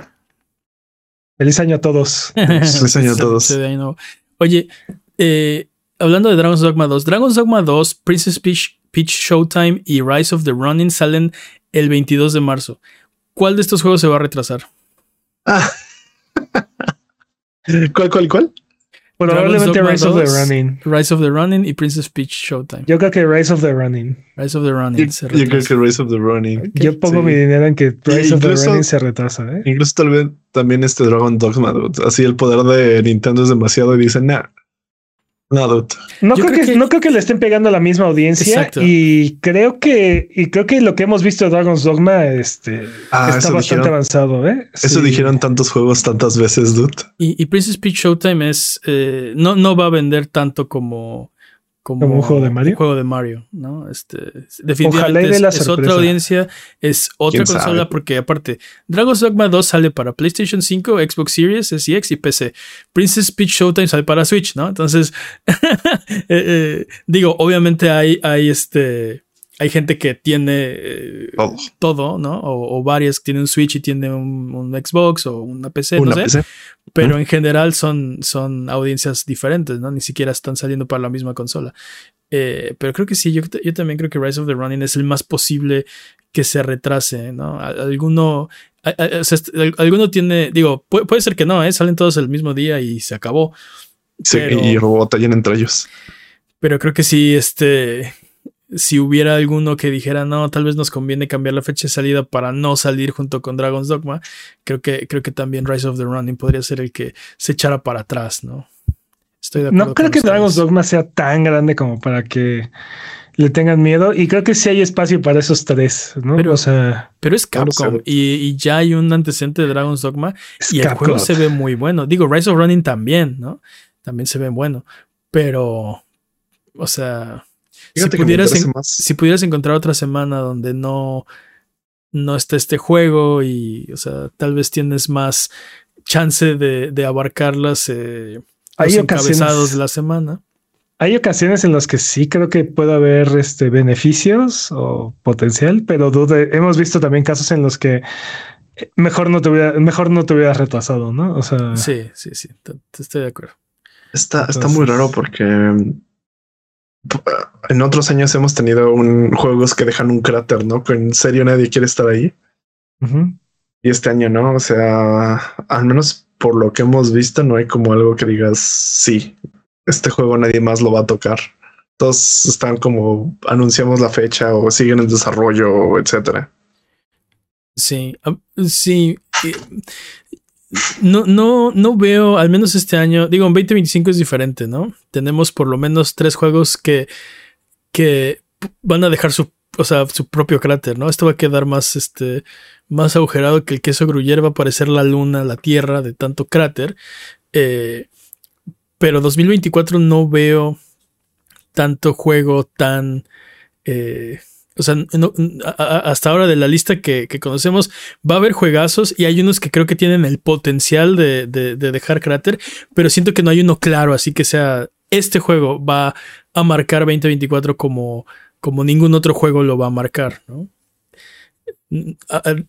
Feliz año a todos. Feliz año a todos. Oye, eh, hablando de Dragon's Dogma 2, Dragon's Dogma 2, Princess Peach, Showtime y Rise of the Running salen el 22 de marzo. ¿Cuál de estos juegos se va a retrasar? Ah. ¿Cuál, cuál, cuál? Probablemente Rise of the Running. Rise of the Running y Princess Peach Showtime. Yo creo que Rise of the Running. Rise of the Running. Yo, yo creo que Rise of the Running. Yo pongo mi dinero en que Rise of the Running se retrasa. ¿eh? Incluso tal vez también este Dragon Dogma. Así el poder de Nintendo es demasiado y dicen, nah, no, no creo, que, no creo que le estén pegando a la misma audiencia y creo que y creo que lo que hemos visto de Dragon's Dogma este ah, está bastante avanzado, ¿eh? Eso dijeron tantos juegos tantas veces, dude. Y, y Princess Peach Showtime es eh, no no va a vender tanto como como, un juego de Mario. juego de Mario, ¿no? Este, definitivamente es, otra audiencia, es otra consola, porque aparte, Dragon's Dogma 2 sale para PlayStation 5, Xbox Series, SX y PC. Princess Peach Showtime sale para Switch, ¿no? Entonces, eh, eh, digo, obviamente hay, hay este hay gente que tiene eh, todo, ¿no? O, varias que tienen un Switch y tienen un, Xbox o una PC, no sé. Pero en general son, son audiencias diferentes, ¿no? Ni siquiera están saliendo para la misma consola. Eh, pero creo que sí, yo, yo, también creo que Rise of the Running es el más posible que se retrase, ¿no? Alguno, alguno tiene, digo, puede, ser que no, ¿eh? Salen todos el mismo día y se acabó. Sí, y robot entre ellos. Pero creo que sí, este, si hubiera alguno que dijera, no, tal vez nos conviene cambiar la fecha de salida para no salir junto con Dragon's Dogma, creo que, creo que también Rise of the Running podría ser el que se echara para atrás, ¿no? Estoy de acuerdo. No creo que Dragon's Dogma sea tan grande como para que le tengan miedo y creo que sí hay espacio para esos tres, ¿no? Pero, o sea, pero es Capcom y, ya hay un antecedente de Dragon's Dogma y el juego se ve muy bueno. Digo, Rise of Running también, ¿no? También se ve bueno, pero, o sea, si pudieras, si pudieras encontrar otra semana donde no, no está este juego y, o sea, tal vez tienes más chance de, de abarcarlas eh, los encabezados de la semana. Hay ocasiones en las que sí creo que puede haber este beneficios o potencial, pero hemos visto también casos en los que eh, mejor no te hubiera, mejor no te hubieras retrasado, ¿no? O sea, sí, sí, sí, estoy de acuerdo. Está, está muy raro porque en otros años hemos tenido un, juegos que dejan un cráter, ¿no? Que en serio nadie quiere estar ahí. Y este año no, o sea, al menos por lo que hemos visto, no hay como algo que digas sí, este juego nadie más lo va a tocar. Todos están como anunciamos la fecha o siguen en desarrollo, etcétera. Sí, sí. No, no, no veo, al menos este año, digo, en 2025 es diferente, ¿no? Tenemos por lo menos tres juegos que, que van a dejar su, o sea, su propio cráter, ¿no? Esto va a quedar más, este, más agujerado que el queso gruyer, va a parecer la luna, la tierra de tanto cráter. Eh, pero 2024 no veo tanto juego tan... Eh, o sea, hasta ahora de la lista que, conocemos, va a haber juegazos y hay unos que creo que tienen el potencial de, dejar cráter, pero siento que no hay uno claro, así que sea, este juego va a marcar 2024 como, como ningún otro juego lo va a marcar, ¿no?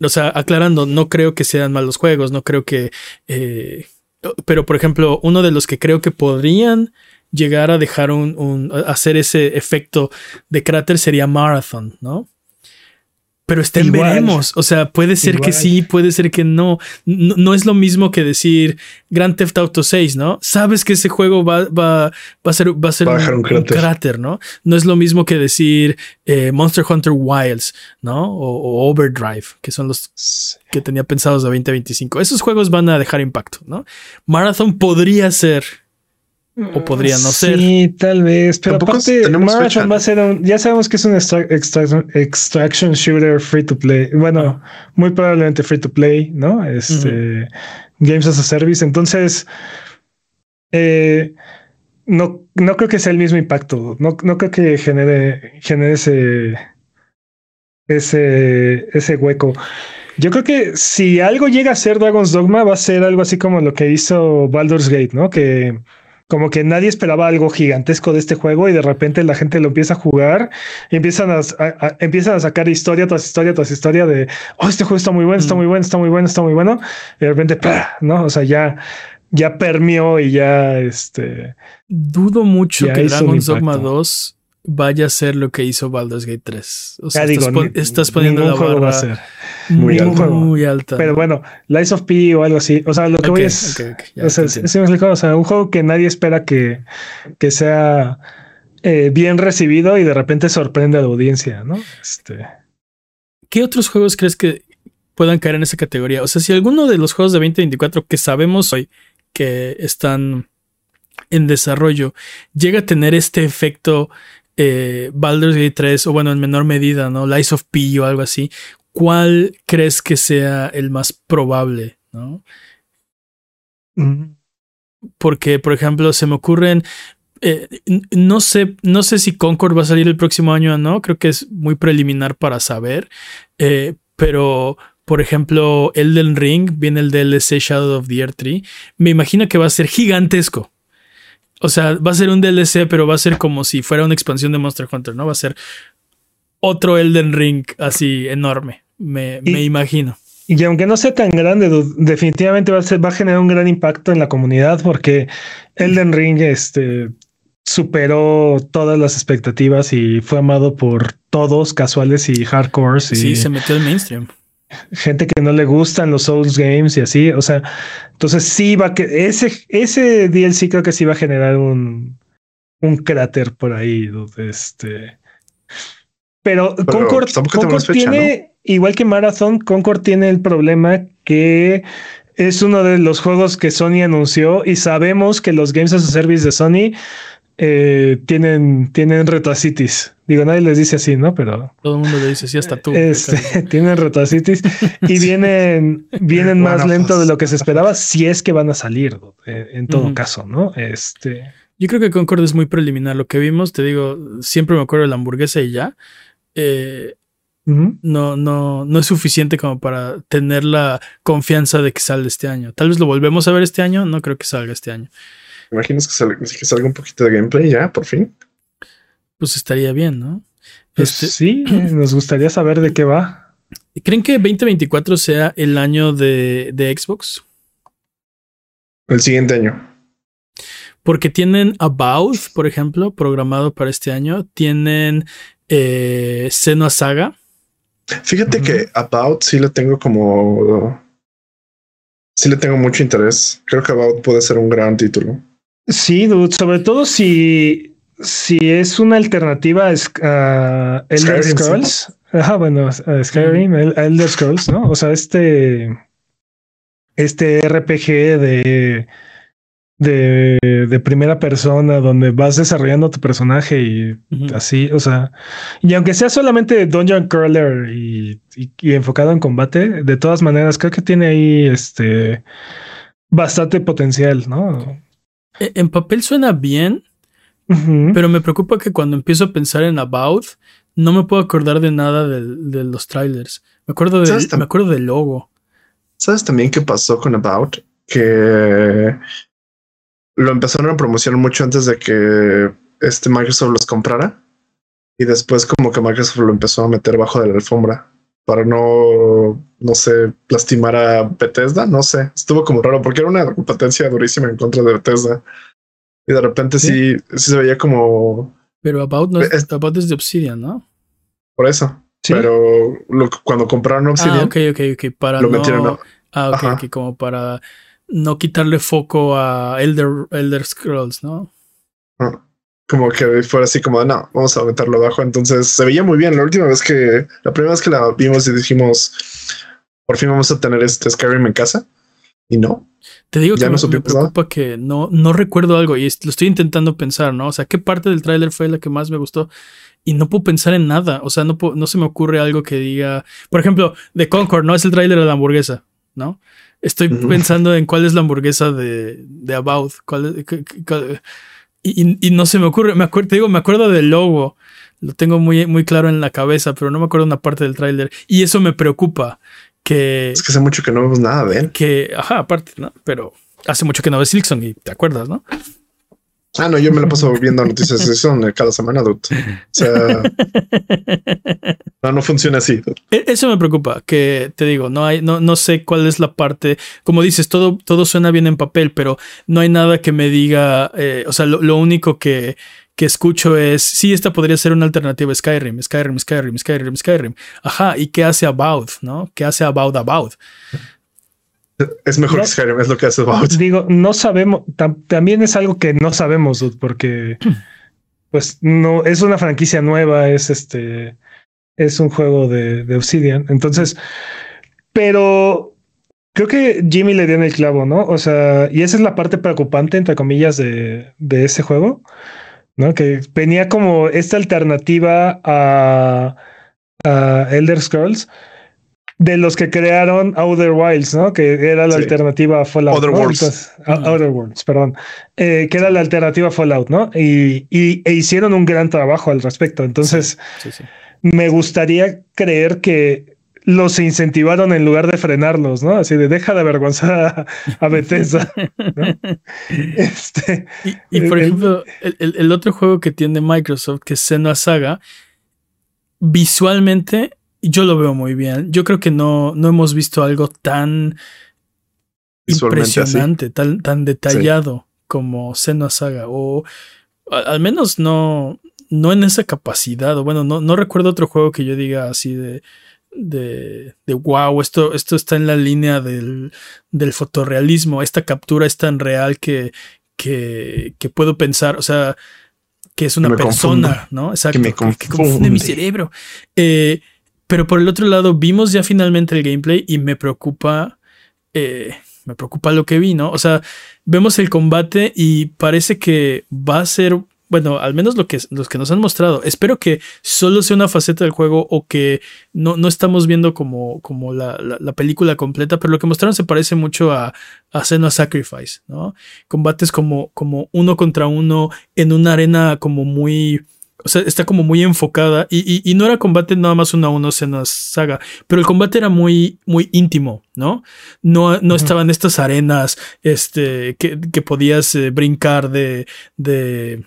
O sea, aclarando, no creo que sean malos juegos, no creo que... Eh, pero por ejemplo, uno de los que creo que podrían llegar a dejar un, hacer ese efecto de cráter sería Marathon, ¿no? Pero estén veremos. O sea, puede ser que sí, puede ser que no. no. es lo mismo que decir Grand Theft Auto 6, ¿no? Sabes que ese juego va, va, a ser, va a ser un, cráter. ¿no? No es lo mismo que decir eh, Monster Hunter Wilds, ¿no? O, Overdrive, que son los que tenía pensados de 2025. Esos juegos van a dejar impacto, ¿no? Marathon podría ser o podría no ser. Sí, tal vez. Pero aparte, Marathon va a ser un. Ya sabemos que es un extraction shooter free to play. Bueno, muy probablemente free to play, ¿no? Este. Games as a Service. Entonces. Eh, no, no creo que sea el mismo impacto. No, no creo que genere, genere ese. Ese, ese hueco. Yo creo que si algo llega a ser Dragon's Dogma, va a ser algo así como lo que hizo Baldur's Gate, ¿no? Que como que nadie esperaba algo gigantesco de este juego y de repente la gente lo empieza a jugar y empiezan a, empiezan a sacar historia tras historia tras historia de, oh, este juego está muy bueno, está mm. muy bueno, está muy bueno, está muy bueno. Y de repente, ¿no? O sea, ya, ya permeó y ya, este... Dudo mucho que Dragon's Dogma 2 vaya a ser lo que hizo Baldur's Gate 3. O sea, estás, poniendo la barra a muy, muy, alta. Pero bueno, Lies of P o algo así. O sea, lo que voy es, o, sea, un juego que nadie espera que, que sea eh, bien recibido y de repente sorprende a la audiencia, ¿no? Este. ¿Qué otros juegos crees que puedan caer en esa categoría? O sea, si alguno de los juegos de 2024 que sabemos hoy que están en desarrollo llega a tener este efecto eh, Baldur's Gate 3, o bueno, en menor medida, ¿no? Lies of P o algo así, ¿cuál crees que sea el más probable, ¿no? Mm. Porque, por ejemplo, se me ocurren. Eh, no sé, no sé si Concord va a salir el próximo año o no. Creo que es muy preliminar para saber. Eh, pero, por ejemplo, Elden Ring, viene el DLC Shadow of the Earth Tree. Me imagino que va a ser gigantesco. O sea, va a ser un DLC, pero va a ser como si fuera una expansión de Monster Hunter, ¿no? Va a ser otro Elden Ring así enorme, me, imagino. Y aunque no sea tan grande, definitivamente va a, ser, va a generar un gran impacto en la comunidad porque Elden Ring este, superó todas las expectativas y fue amado por todos, casuales y hardcore. Sí, se metió al mainstream. gente que no le gustan los Souls Games y así. O sea, entonces sí va que ese, ese DLC creo que sí va a generar un, un cráter por ahí. Este. Pero, Concord, tiene, igual que Marathon, Concord tiene el problema que es uno de los juegos que Sony anunció y sabemos que los Games as a Service de Sony eh, tienen, tienen retracitis. Digo, nadie les dice así, ¿no? Pero todo el mundo le dice así, hasta tú. Este, tienen retracitis y vienen, vienen más lento de pues. lo que se esperaba, si es que van a salir, eh, en todo caso, ¿no? Este. Yo creo que Concord es muy preliminar. Lo que vimos, te digo, siempre me acuerdo de la hamburguesa y ya. Eh, no, no, no es suficiente como para tener la confianza de que salga este año. Tal vez lo volvemos a ver este año, no creo que salga este año. ¿Imaginas que salga, que salga un poquito de gameplay ya, por fin? Pues estaría bien, ¿no? Pues este, sí, nos gustaría saber de qué va. ¿Creen que 2024 sea el año de, de Xbox? El siguiente año. Porque tienen About, por ejemplo, programado para este año. Tienen eh, Senua Saga. Fíjate que About sí le tengo como. Sí le tengo mucho interés. Creo que About puede ser un gran título. Sí, dude, sobre todo si, si es una alternativa a Elder Scrolls. Ajá, bueno, a Skyrim, Elder Scrolls, ¿no? O sea, este. Este RPG de de, de, primera persona donde vas desarrollando tu personaje y así, o sea, y aunque sea solamente Dungeon Crawler y, y, enfocado en combate, de todas maneras creo que tiene ahí este bastante potencial, ¿no? E, en papel suena bien, pero me preocupa que cuando empiezo a pensar en About, no me puedo acordar de nada de, de los trailers. Me acuerdo, de, me acuerdo del logo. ¿Sabes también qué pasó con About? Que lo empezaron a promocionar mucho antes de que este Microsoft los comprara. Y después como que Microsoft lo empezó a meter bajo de la alfombra para no, no sé, lastimar a Bethesda. No sé, estuvo como raro porque era una competencia durísima en contra de Bethesda. Y de repente sí, sí, se veía como... Pero About, no es, About de Obsidian, ¿no? Por eso. Pero cuando compraron Obsidian... Ah, ok, ok, ok. Para lo metieron Ah, ok, ok, como para no quitarle foco a Elder, Elder Scrolls, ¿no? Ah, como que fuera así como, no, vamos a meterlo abajo. Entonces se veía muy bien. La última vez que, la primera vez que la vimos y dijimos, por fin vamos a tener este Skyrim en casa. Y no. Te digo que me, preocupa que no, no recuerdo algo y lo estoy intentando pensar, ¿no? O sea, ¿qué parte del tráiler fue la que más me gustó? Y no puedo pensar en nada. O sea, no, no se me ocurre algo que diga. Por ejemplo, The Concord, ¿no? Es el tráiler de la hamburguesa, ¿no? Estoy pensando en cuál es la hamburguesa de, de About. Cuál, y, no se me ocurre. Me acuerdo, te digo, me acuerdo del logo. Lo tengo muy, muy claro en la cabeza, pero no me acuerdo una parte del tráiler. Y eso me preocupa. Que, es que hace mucho que no vemos nada de él. Que, ajá, aparte, ¿no? Pero hace mucho que no ves Silkson y te acuerdas, ¿no? Ah, no, yo me la paso viendo noticias de eso cada semana, dude. O sea, no, no funciona así. E, eso me preocupa, que te digo, no hay, no, no sé cuál es la parte. Como dices, todo, todo suena bien en papel, pero no hay nada que me diga. Eh, o sea, lo, único que, que escucho es, sí, esta podría ser una alternativa a Skyrim, Skyrim, Skyrim, Skyrim, Skyrim. Ajá, ¿y qué hace About, no? ¿Qué hace About About? Es mejor que Skyrim, es lo que hace About. Digo, no sabemos, también es algo que no sabemos, porque pues no es una franquicia nueva, es este, es un juego de, de Obsidian. Entonces, pero creo que Jimmy le dio en el clavo, ¿no? O sea, y esa es la parte preocupante, entre comillas, de, de ese juego, ¿no? Que venía como esta alternativa a, a Elder Scrolls de los que crearon Outer Wilds, ¿no? Que era la alternativa a Fallout. Outer Worlds. Outer Worlds, perdón. Eh, que era la alternativa a Fallout, ¿no? Y, y e hicieron un gran trabajo al respecto. Entonces, me gustaría creer que los incentivaron en lugar de frenarlos, ¿no? Así de deja de avergonzar a, Bethesda. este, y, por ejemplo, el, el, otro juego que tiene Microsoft, que es Senua Saga, visualmente yo lo veo muy bien. Yo creo que no, no hemos visto algo tan impresionante, tan, tan detallado como Senua Saga. O al menos no, no en esa capacidad. O bueno, no, no recuerdo otro juego que yo diga así de. de, de wow, esto, esto está en la línea del, del fotorrealismo, esta captura es tan real que, que, que puedo pensar, o sea, que es una persona, ¿no? Exacto. Que me confunde, mi cerebro. Eh, pero por el otro lado, vimos ya finalmente el gameplay y me preocupa. Eh, me preocupa lo que vi, ¿no? O sea, vemos el combate y parece que va a ser bueno, al menos lo que, los que nos han mostrado. Espero que solo sea una faceta del juego o que no, no estamos viendo como, como la, la, película completa, pero lo que mostraron se parece mucho a, a Senua Sacrifice, ¿no? Combates como, como uno contra uno en una arena como muy... O sea, está como muy enfocada y, y, no era combate nada más uno a uno Senua Saga, pero el combate era muy, muy íntimo, ¿no? No, no estaban estas arenas este, que, que podías eh, brincar de, de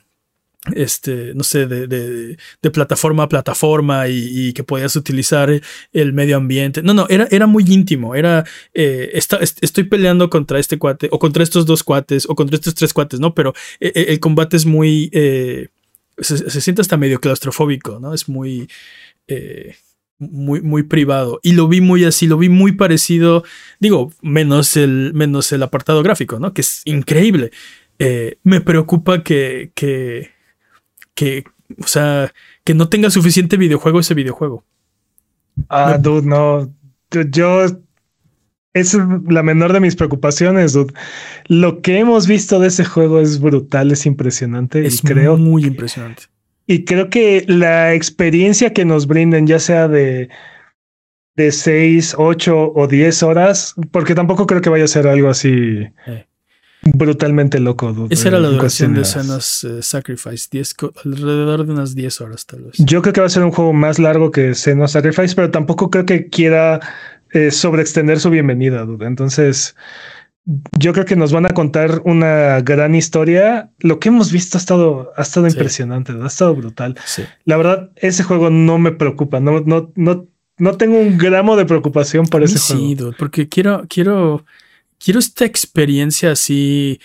este, no sé, de, de, de plataforma a plataforma y, que podías utilizar el medio ambiente. No, no, era, era muy íntimo. Era, eh, estoy peleando contra este cuate, o contra estos dos cuates, o contra estos tres cuates, ¿no? Pero eh, el combate es muy, se, siente hasta medio claustrofóbico, ¿no? Es muy, muy, muy privado. Y lo vi muy así, lo vi muy parecido, digo, menos el, menos el apartado gráfico, ¿no? Que es increíble. me preocupa que, que que, o sea, que no tenga suficiente videojuego ese videojuego. Ah, dude, no. Yo es la menor de mis preocupaciones, dude. Lo que hemos visto de ese juego es brutal, es impresionante. Es creo, muy impresionante. Y creo que la experiencia que nos brinden, ya sea de, de 6, 8 o 10 horas, porque tampoco creo que vaya a ser algo así. Eh brutalmente loco. Esa era la duración de Senua's eh, Sacrifice, alrededor de unas 10 horas tal vez. Yo creo que va a ser un juego más largo que Senua's Sacrifice, pero tampoco creo que quiera eh, sobreextender su bienvenida, dude. Entonces, yo creo que nos van a contar una gran historia. Lo que hemos visto ha estado, ha estado impresionante, ha estado brutal. La verdad, ese juego no me preocupa, no, no, no, no tengo un gramo de preocupación por ese juego. Sí, dude, porque quiero, quiero quiero esta experiencia así,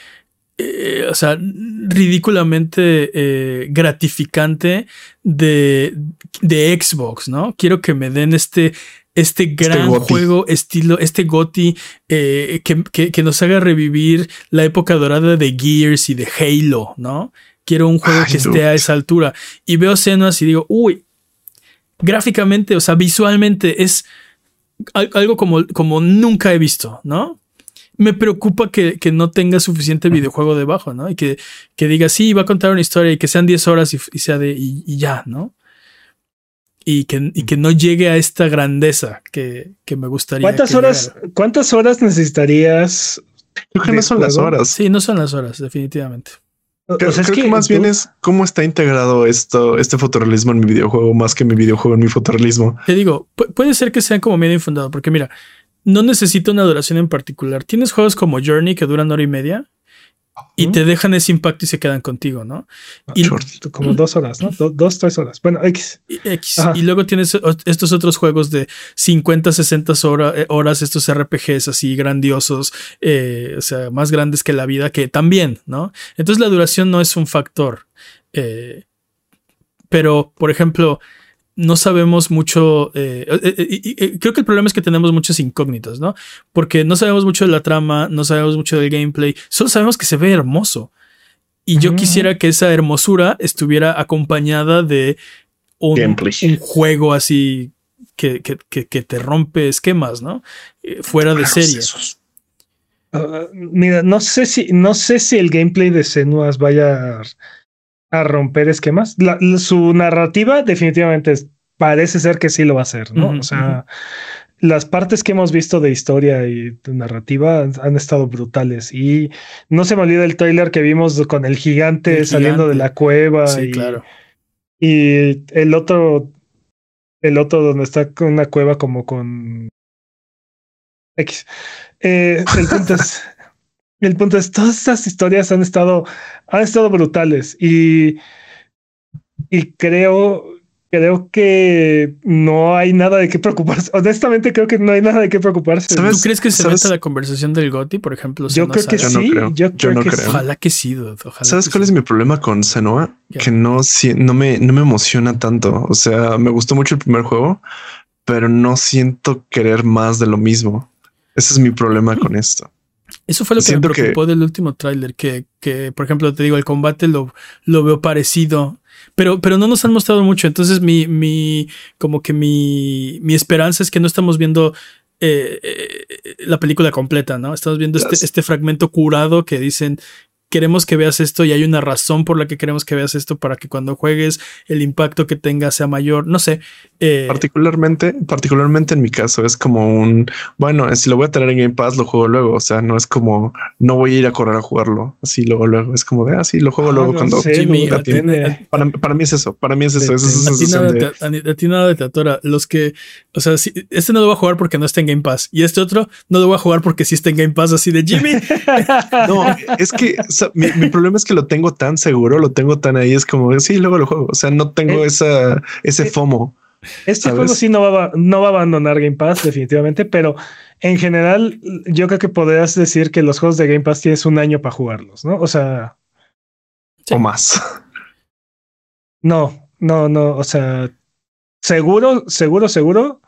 eh, o sea, ridículamente eh, gratificante de, de, Xbox, ¿no? Quiero que me den este, este, este gran juego estilo, este GOTI eh, que, que, nos haga revivir la época dorada de Gears y de Halo, ¿no? Quiero un juego que esté a esa altura. Y veo escenas y digo, uy, gráficamente, o sea, visualmente es algo como, como nunca he visto, ¿no? me preocupa que, no tenga suficiente videojuego debajo, ¿no? Y que, que diga, sí, va a contar una historia y que sean 10 horas y, sea de, y, ya, ¿no? Y que, que no llegue a esta grandeza que, me gustaría. ¿Cuántas horas, ¿Cuántas horas necesitarías? Creo que no son las horas. Sí, no son las horas, definitivamente. Creo, que, más bien es cómo está integrado esto, este fotorrealismo en mi videojuego, más que mi videojuego en mi fotorrealismo. Te digo, puede ser que sea como medio infundado, porque mira, no necesita una duración en particular. Tienes juegos como Journey que duran hora y media y te dejan ese impacto y se quedan contigo, ¿no? Ah, y, como dos horas, ¿no? dos, tres horas. Bueno, X. X. Y luego tienes estos otros juegos de 50, 60 eh, horas, estos RPGs así grandiosos, eh, o sea, más grandes que la vida, que también, ¿no? Entonces la duración no es un factor. Eh, pero, por ejemplo, no sabemos mucho. Eh, eh, eh, creo que el problema es que tenemos muchas incógnitas, ¿no? Porque no sabemos mucho de la trama, no sabemos mucho del gameplay, solo sabemos que se ve hermoso. Y yo quisiera que esa hermosura estuviera acompañada de un, juego así que, te rompe esquemas, ¿no? fuera de serie. Ah, mira, no sé si, no sé si el gameplay de Senuas vaya a romper esquemas. su narrativa definitivamente parece ser que sí lo va a hacer, ¿no? o sea, las partes que hemos visto de historia y de narrativa han, estado brutales. Y no se me olvida el trailer que vimos con el gigante, saliendo de la cueva. Sí, y, claro. Y el otro, el otro donde está con una cueva como con X. Eh, el punto es, el punto es, todas estas historias han estado, han estado brutales y, y creo, creo que no hay nada de qué preocuparse. Honestamente, creo que no hay nada de qué preocuparse. ¿Tú crees que se meta la conversación del Goti, por ejemplo? Yo creo que sí. Yo, creo que creo. Ojalá que sí. ¿Sabes cuál es mi problema con Senoa? Que no, no, me, no me emociona tanto. O sea, me gustó mucho el primer juego, pero no siento querer más de lo mismo. Ese es mi problema con esto. Eso fue lo que me preocupó del último tráiler, que, que, por ejemplo, te digo, el combate lo, lo veo parecido, pero, pero no nos han mostrado mucho. Entonces, mi, mi, como que mi, mi esperanza es que no estamos viendo eh, eh, la película completa, ¿no? Estamos viendo este, este fragmento curado que dicen queremos que veas esto y hay una razón por la que queremos que veas esto para que cuando juegues el impacto que tenga sea mayor. No sé. Eh, particularmente, particularmente en mi caso es como un bueno, si lo voy a tener en Game Pass, lo juego luego. O sea, no es como no voy a ir a correr a jugarlo así luego, luego. Es como de así ah, lo juego ah, luego cuando Jimmy, para, para, mí es eso. Para mí es eso. a, ti nada de, te, atora. Los que, o sea, si, este no lo voy a jugar porque no está en Game Pass y este otro no lo voy a jugar porque sí está en Game Pass. Así de Jimmy. no, es que mi, problema es que lo tengo tan seguro, lo tengo tan ahí, es como, sí, luego lo juego. O sea, no tengo eh, esa, ese eh, FOMO. Este juego sí no va, no va a abandonar Game Pass, definitivamente, pero en general, yo creo que podrías decir que los juegos de Game Pass tienes un año para jugarlos, ¿no? O sea. O más. No, no, no. O sea, seguro, seguro, seguro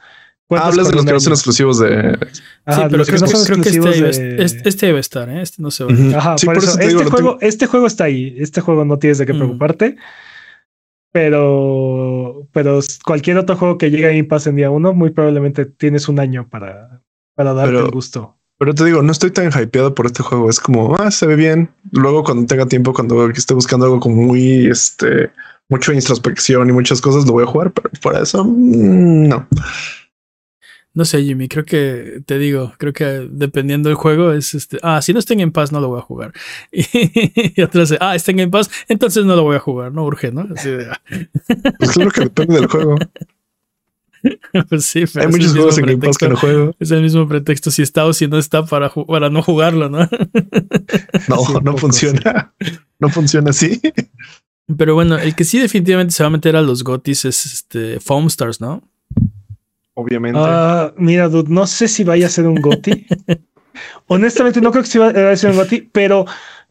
Hablas de los que no son exclusivos de. sí, pero creo, que, este, este, debe estar, ¿eh? Este no se va Ajá, por, eso, este, juego, este juego está ahí. Este juego no tienes de qué mm. preocuparte. Pero, pero cualquier otro juego que llegue a Game en día uno, muy probablemente tienes un año para, para darte el gusto. Pero te digo, no estoy tan hypeado por este juego. Es como, ah, se ve bien. Luego, cuando tenga tiempo, cuando esté buscando algo como muy, este, mucho introspección y muchas cosas, lo voy a jugar. Pero por eso, mm, no. No sé, Jimmy, creo que te digo, creo que dependiendo del juego es este, ah, si no está en paz no lo voy a jugar. Y, otra vez, ah, está en paz entonces no lo voy a jugar, no urge, ¿no? Así de, ah. Pues claro que depende del juego. pues sí, pero hay muchos juegos en Game Pass que no juego. Es el mismo pretexto si está o si no está para, para no jugarlo, ¿no? no, no funciona. No funciona así. Pero bueno, el que sí definitivamente se va a meter a los gotis es este Foam Stars, ¿no? Obviamente. Ah, mira, dude, no sé si vaya a ser un GOTI. Honestamente, no creo que vaya a ser un GOTI, pero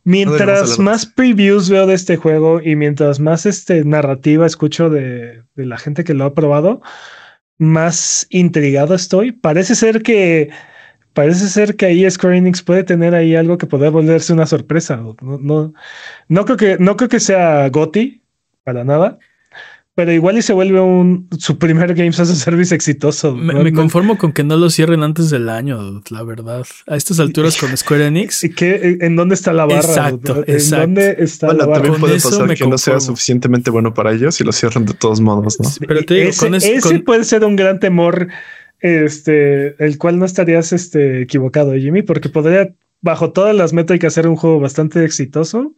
mientras más previews veo de este juego y mientras más este, narrativa escucho de, la gente que lo ha probado, más intrigado estoy. Parece ser que parece ser que ahí Square Enix puede tener ahí algo que pueda volverse una sorpresa. No, no, no creo que no creo que sea GOTI para nada, pero igual y se vuelve un su primer Games as a Service exitoso. Me, conformo con que no lo cierren antes del año, la verdad. A estas alturas con Square Enix. ¿Y qué, ¿En dónde está la barra? Exacto, ¿En dónde está la barra? También puede pasar que no sea suficientemente bueno para ellos y lo cierran de todos modos, ¿no? pero te digo, ese, ese puede ser un gran temor, este, el cual no estarías este, equivocado, Jimmy, porque podría, bajo todas las métricas, ser un juego bastante exitoso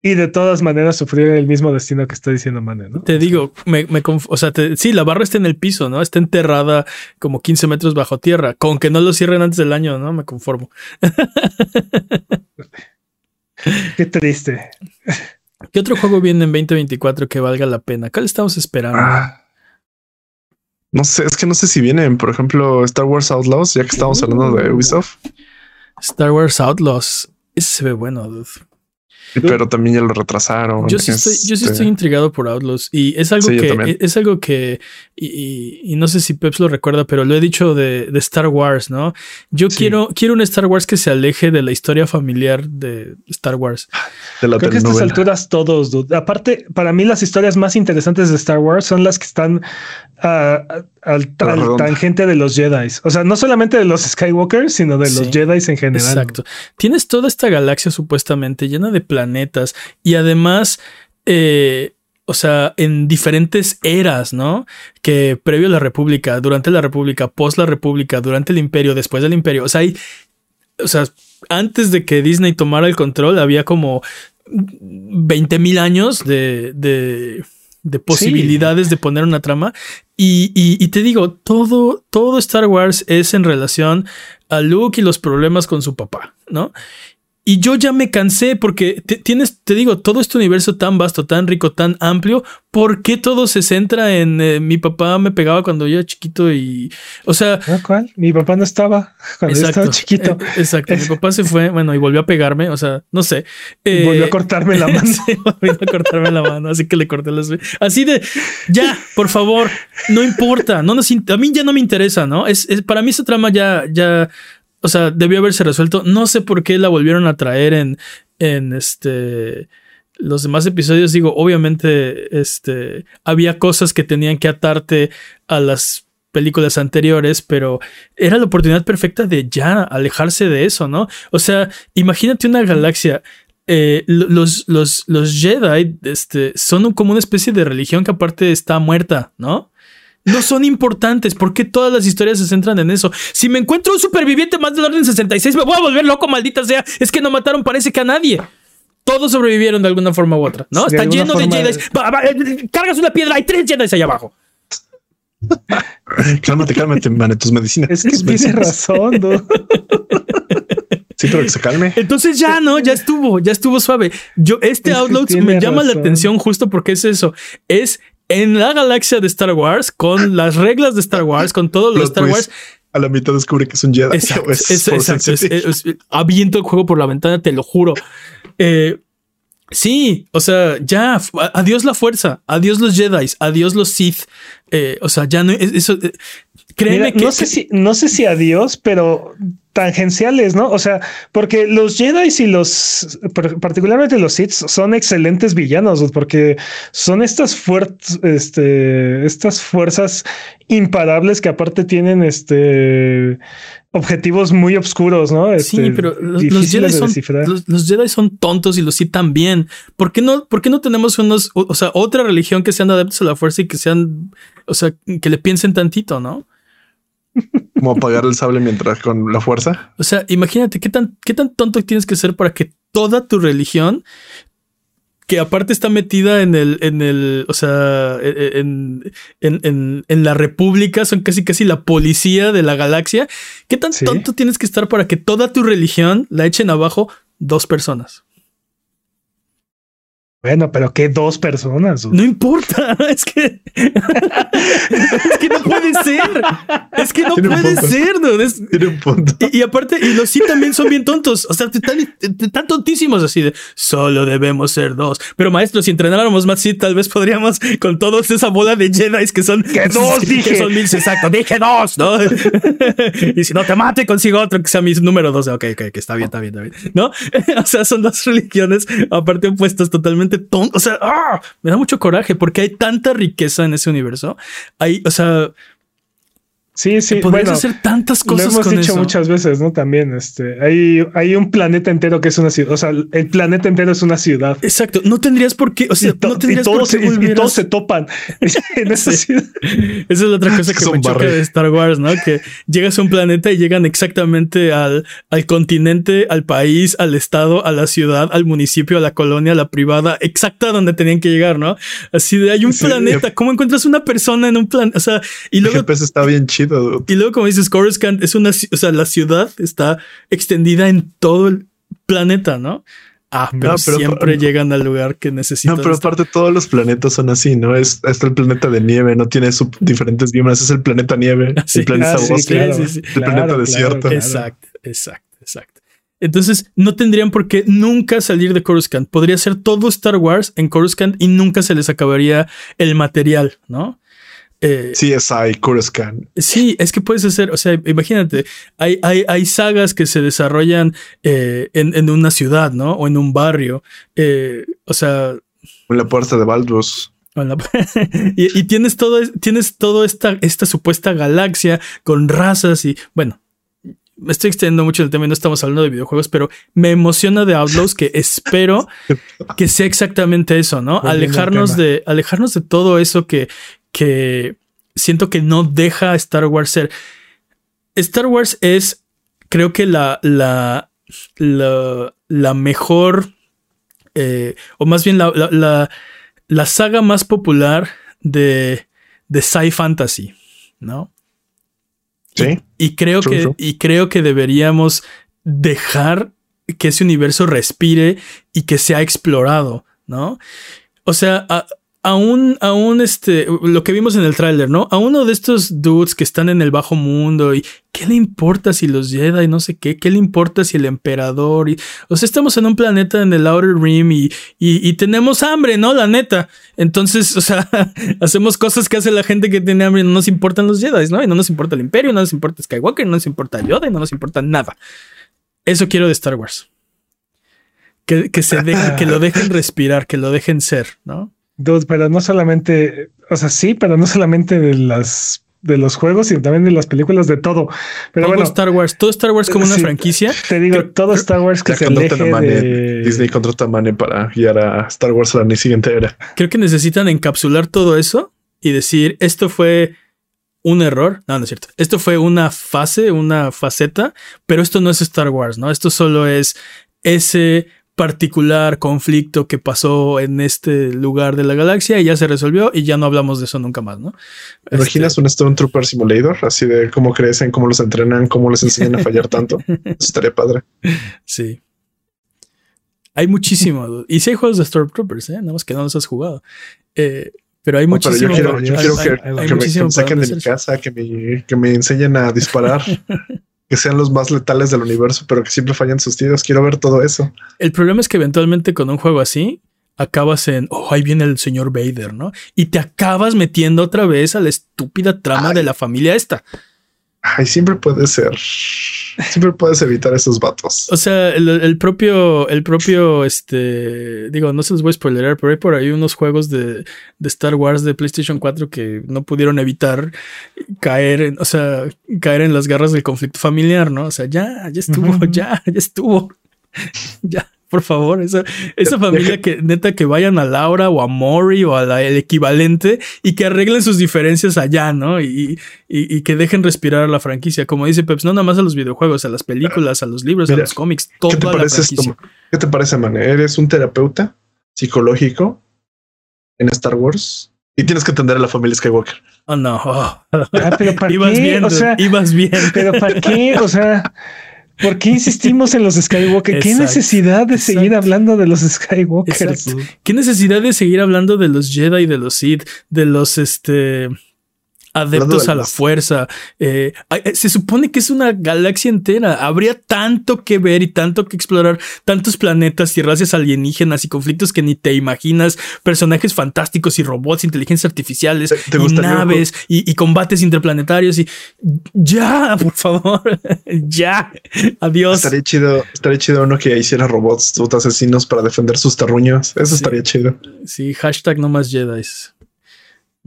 y de todas maneras sufrir el mismo destino que está diciendo Mane, ¿no? Te digo, me, me o sea, sí, la barra está en el piso, ¿no? Está enterrada como 15 metros bajo tierra. Con que no lo cierren antes del año, ¿no? Me conformo. Qué triste. ¿Qué otro juego viene en 2024 que valga la pena? ¿Cuál estamos esperando? Ah, no sé, es que no sé si vienen, por ejemplo, Star Wars Outlaws, ya que estamos hablando de Ubisoft. Star Wars Outlaws. Ese se ve bueno, dude pero también ya lo retrasaron. Yo sí, estoy, yo sí estoy este intrigado por Outlaws y es algo que es algo que y, no sé si Peps lo recuerda, pero lo he dicho de, Star Wars, ¿no? Yo quiero quiero un Star Wars que se aleje de la historia familiar de Star Wars. Creo que a estas alturas todos, Aparte, para mí las historias más interesantes de Star Wars son las que están al, tangente de los Jedi. O sea, no solamente de los Skywalkers, sino de los Jedi en general. Exacto. Tienes toda esta galaxia supuestamente llena de planetas y además, eh, o sea, en diferentes eras, ¿no? Que previo a la República, durante la República, post la República, durante el Imperio, después del Imperio. O sea, hay, o sea, antes de que Disney tomara el control, había como 20 mil años de, de de posibilidades de poner una trama. Y, te digo, todo, todo Star Wars es en relación a Luke y los problemas con su papá, ¿no? Y yo ya me cansé porque tienes, te digo, todo este universo tan vasto, tan rico, tan amplio, ¿por qué todo se centra en eh, mi papá me pegaba cuando yo era chiquito y, o sea... ¿Cuál? Mi papá no estaba cuando yo estaba chiquito. Eh, exacto, mi papá se fue, bueno, y volvió a pegarme, o sea, no sé. volvió a cortarme la mano. sí, volvió a cortarme la mano, así que le corté las... Así de, ya, por favor, no importa, no nos, a mí ya no me interesa, ¿no? Es, es para mí esa trama ya, ya o sea, debió haberse resuelto. No sé por qué la volvieron a traer en, en este los demás episodios. Digo, obviamente, este había cosas que tenían que atarte a las películas anteriores, pero era la oportunidad perfecta de ya alejarse de eso, ¿no? O sea, imagínate una galaxia. Eh, los, los, los Jedi este, son como una especie de religión que aparte está muerta, ¿no? No son importantes. ¿Por qué todas las historias se centran en eso? Si me encuentro un superviviente más del orden 66, me voy a volver loco, maldita sea. Es que no mataron, parece que a nadie. Todos sobrevivieron de alguna forma u otra, ¿no? Está lleno de Jedi. Eh, cargas una piedra, hay tres Jedi allá abajo. cálmate, cálmate, man, tus medicinas. Es que tienes razón, ¿no? Sí, pero que se calme. Entonces ya no, ya estuvo, ya estuvo suave. Yo, este Outlook me llama la atención justo porque es eso. Es en la galaxia de Star Wars, con las reglas de Star Wars, con todos los Star Wars. A la mitad descubre que es un Jedi. Exacto, aviento el juego por la ventana, te lo juro. Eh, sí, o sea, ya, adiós la fuerza, adiós los Jedi, adiós los Sith. Eh, o sea, ya no, eso, créeme que... No sé, si, no sé si adiós, pero tangenciales, ¿no? O sea, porque los Jedi y los, particularmente los Sith, son excelentes villanos, porque son estas fuerzas, este, estas fuerzas imparables que aparte tienen este objetivos muy oscuros, ¿no? sí, este, pero los, Jedi son, los, Jedi son tontos y los Sith también. ¿Por qué no, por qué no tenemos unos, o, sea, otra religión que sean adeptos a la fuerza y que sean, o sea, que le piensen tantito, ¿no? Como apagar el sable mientras con la fuerza. O sea, imagínate qué tan, qué tan tonto tienes que ser para que toda tu religión, que aparte está metida en el, en el, o sea, e, e, en, en, en, la república, son casi casi la policía de la galaxia. ¿Qué tan tonto tienes que estar para que toda tu religión la echen abajo dos personas? Bueno, pero ¿qué dos personas? No importa, es que es que no puede ser. Es que no puede ser, ¿no? Tiene un punto. Y, aparte, y los sí también son bien tontos. O sea, están, tontísimos así de solo debemos ser dos. Pero maestro, si entrenáramos más, sí, tal vez podríamos con todos esa bola de Jedi que son que dos, dije. Que son mil, exacto. Dije dos, ¿no? y si no te mate, consigo otro que sea mi número dos. Ok, ok, que está bien, está bien, está bien. ¿No? o sea, son dos religiones aparte opuestas totalmente o sea, ¡ah! me da mucho coraje porque hay tanta riqueza en ese universo. Hay, o sea, Sí, sí. Podrías hacer tantas cosas. Lo hemos dicho muchas veces, ¿no? También, este, hay, hay un planeta entero que es una ciudad. O sea, el planeta entero es una ciudad. Exacto. No tendrías por qué. O sea, no tendrías todos, por qué y, todos se topan en esa ciudad. Esa es la otra cosa que me choca de Star Wars, ¿no? Que llegas a un planeta y llegan exactamente al, al continente, al país, al estado, a la ciudad, al municipio, a la colonia, a la privada, exacta donde tenían que llegar, ¿no? Así de hay un planeta. ¿Cómo encuentras una persona en un plan? O sea, y luego. El está bien chido y luego, como dices, Coruscant es una, o sea, la ciudad está extendida en todo el planeta, ¿no? Ah, pero, siempre llegan al lugar que necesitan. No, pero aparte todos los planetas son así, ¿no? Es está el planeta de nieve, no tiene diferentes biomas, es el planeta nieve, el planeta ah, el planeta desierto. Exacto, exacto, exacto. Entonces no tendrían por qué nunca salir de Coruscant. Podría ser todo Star Wars en Coruscant y nunca se les acabaría el material, ¿no? Eh, CSI, Coruscant. Sí, es que puedes hacer, o sea, imagínate, hay, hay, hay sagas que se desarrollan eh, en, una ciudad, ¿no? O en un barrio. Eh, o sea. En la puerta de Baldur's. y, tienes todo, tienes toda esta, esta supuesta galaxia con razas y bueno, me estoy extendiendo mucho el tema y no estamos hablando de videojuegos, pero me emociona de Outlaws que espero que sea exactamente eso, ¿no? Alejarnos de, alejarnos de todo eso que, que siento que no deja a Star Wars ser. Star Wars es, creo que la, la, la, mejor, eh, o más bien la, la, la, saga más popular de, de sci fantasy, ¿no? Sí. Y, creo que, y creo que deberíamos dejar que ese universo respire y que sea explorado, ¿no? O sea, aún, aún este, lo que vimos en el tráiler, ¿no? A uno de estos dudes que están en el bajo mundo y ¿qué le importa si los Jedi no sé qué? ¿Qué le importa si el emperador? Y, o sea, estamos en un planeta en el Outer Rim y, y, tenemos hambre, ¿no? La neta. Entonces, o sea, hacemos cosas que hace la gente que tiene hambre y no nos importan los Jedi, ¿no? Y no nos importa el imperio, no nos importa Skywalker, no nos importa Yoda y no nos importa nada. Eso quiero de Star Wars. Que, que se deje, que lo dejen respirar, que lo dejen ser, ¿no? Pero no solamente, o sea, sí, pero no solamente de las de los juegos, sino también de las películas, de todo. Pero todo bueno, Star Wars, todo Star Wars como una franquicia. Te digo, todo Star Wars que se aleje de... Disney contrata a Mane para guiar a Star Wars a la siguiente era. Creo que necesitan encapsular todo eso y decir, esto fue un error. No, no es cierto. Esto fue una fase, una faceta, pero esto no es Star Wars, ¿no? Esto solo es ese particular conflicto que pasó en este lugar de la galaxia y ya se resolvió y ya no hablamos de eso nunca más, ¿no? imaginas este... un Stormtrooper Simulator? Así de cómo crecen, cómo los entrenan, cómo les enseñan a fallar tanto. Eso estaría padre. Sí. Hay muchísimo. y si hay juegos de Stormtroopers, ¿eh? Nada más que no los has jugado. Eh, pero hay muchísimo. Pero yo quiero, que, me, saquen de mi casa, que me, que me enseñen a disparar. que sean los más letales del universo, pero que siempre fallan sus tiros. Quiero ver todo eso. El problema es que eventualmente con un juego así acabas en, oh, ahí viene el señor Vader, ¿no? Y te acabas metiendo otra vez a la estúpida trama de la familia esta. Ay, siempre puede ser. Siempre puedes evitar esos vatos. O sea, el, propio, el propio, este, digo, no se los voy a spoilerar, pero hay por ahí unos juegos de, de Star Wars de PlayStation 4 que no pudieron evitar caer, en, o sea, caer en las garras del conflicto familiar, ¿no? O sea, ya, ya estuvo, ya, ya estuvo. ya por favor, esa, esa familia que neta que vayan a Laura o a Mori o al equivalente y que arreglen sus diferencias allá, ¿no? Y, y, que dejen respirar a la franquicia. Como dice Peps, no nada más a los videojuegos, a las películas, a los libros, a los cómics, toda ¿qué te parece Esto? ¿Qué te parece, man? ¿Eres un terapeuta psicológico en Star Wars? Y tienes que atender a la familia Skywalker. Oh, no. Ah, pero ¿para ibas qué? bien, o sea, ibas bien. Pero ¿para qué? O sea, ¿Por qué insistimos en los Skywalker? ¿Qué necesidad de seguir hablando de los Skywalker? ¿Qué necesidad de seguir hablando de los Jedi, de los Sith, de los este adeptos a la fuerza. Eh, eh, se supone que es una galaxia entera. Habría tanto que ver y tanto que explorar, tantos planetas y razas alienígenas y conflictos que ni te imaginas, personajes fantásticos y robots, inteligencias artificiales y naves y, combates interplanetarios y ya, por favor, ya. Adiós. Estaría chido, estaría chido uno que hiciera robots asesinos para defender sus terruños. Eso estaría chido. Sí, hashtag no más Jedi.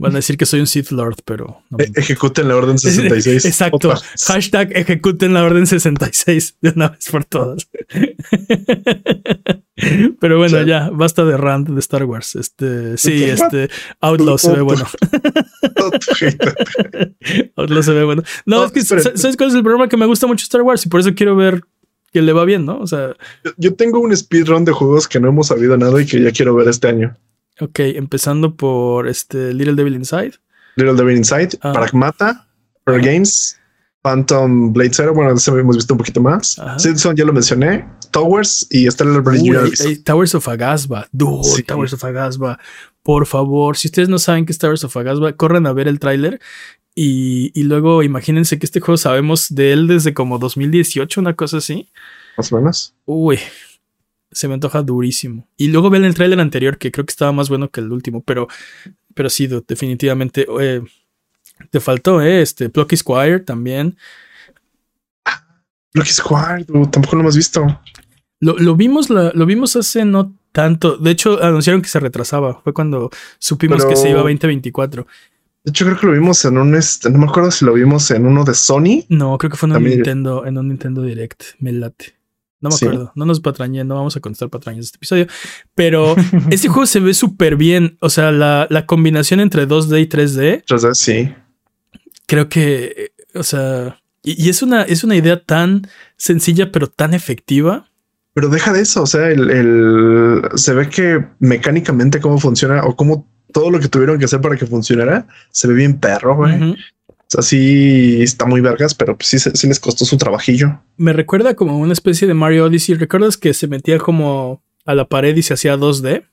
Van a decir que soy un Sith Lord, pero... E-, ejecuten la Orden 66. Exacto. Hashtag ejecuten la Orden 66 de una vez por todas. pero bueno, ya, basta de rant de Star Wars. Este, sí, este, Outlaw se ve bueno. Outlaw se ve bueno. No, es que, ¿sabes cuál es el problema? Que me gusta mucho Star Wars y por eso quiero ver que le va bien, ¿no? O sea... Yo tengo un speedrun de juegos que no hemos sabido nada y que ya quiero ver este año. Ok, empezando por este Little Devil Inside. Little Devil Inside, ah. Pragmata, Pearl Games, Phantom Blade Zero. Bueno, ese hemos visto un poquito más. Simpson ya lo mencioné. Towers y Stellar Bridge Towers of Agasba. Dude, Towers of Agasba. Por favor, si ustedes no saben qué es Towers of Agasba, corren a ver el tráiler. Y, y, luego imagínense que este juego sabemos de él desde como 2018, una cosa así. Más o menos. Uy, se me antoja durísimo. Y luego ven el tráiler anterior, que creo que estaba más bueno que el último, pero, pero sí, definitivamente. Eh, te faltó, ¿eh? Este, Plucky Squire también. Plucky Squire, tampoco lo hemos visto. Lo, vimos, lo vimos hace no tanto. De hecho, anunciaron que se retrasaba. Fue cuando supimos que se iba a 2024. De hecho, creo que lo vimos en un este, no me acuerdo si lo vimos en uno de Sony. No, creo que fue en un Nintendo, en un Nintendo Direct. Me late. No me acuerdo. No nos patrañé, no vamos a contestar patrañas este episodio. Pero este juego se ve súper bien. O sea, la, combinación entre 2D y 3D. 3D, sí. Creo que, o sea, y, es, una, es una idea tan sencilla, pero tan efectiva. Pero deja de eso. O sea, el, se ve que mecánicamente cómo funciona o cómo todo lo que tuvieron que hacer para que funcionara se ve bien perro, güey. Sea, sí está muy vergas, pero pues sí, sí les costó su trabajillo. Me recuerda como una especie de Mario Odyssey. ¿Recuerdas que se metía como a la pared y se hacía 2D?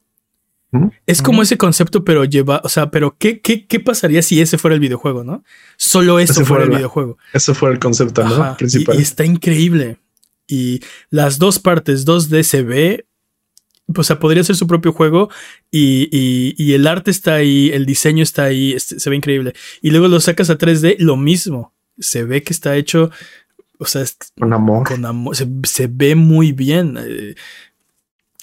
Es como ese concepto, pero lleva, o sea, pero ¿qué, qué, qué pasaría si ese fuera el videojuego, no? Solo eso fuera el videojuego. Eso fue el concepto, ¿no? Principal. Y, está increíble. Y las dos partes 2D se ve, o sea, podría ser su propio juego y, y, el arte está ahí, el diseño está ahí, se ve increíble. Y luego lo sacas a 3D, lo mismo. Se ve que está hecho, o sea, con amor. Con amor, se, se ve muy bien. Eh,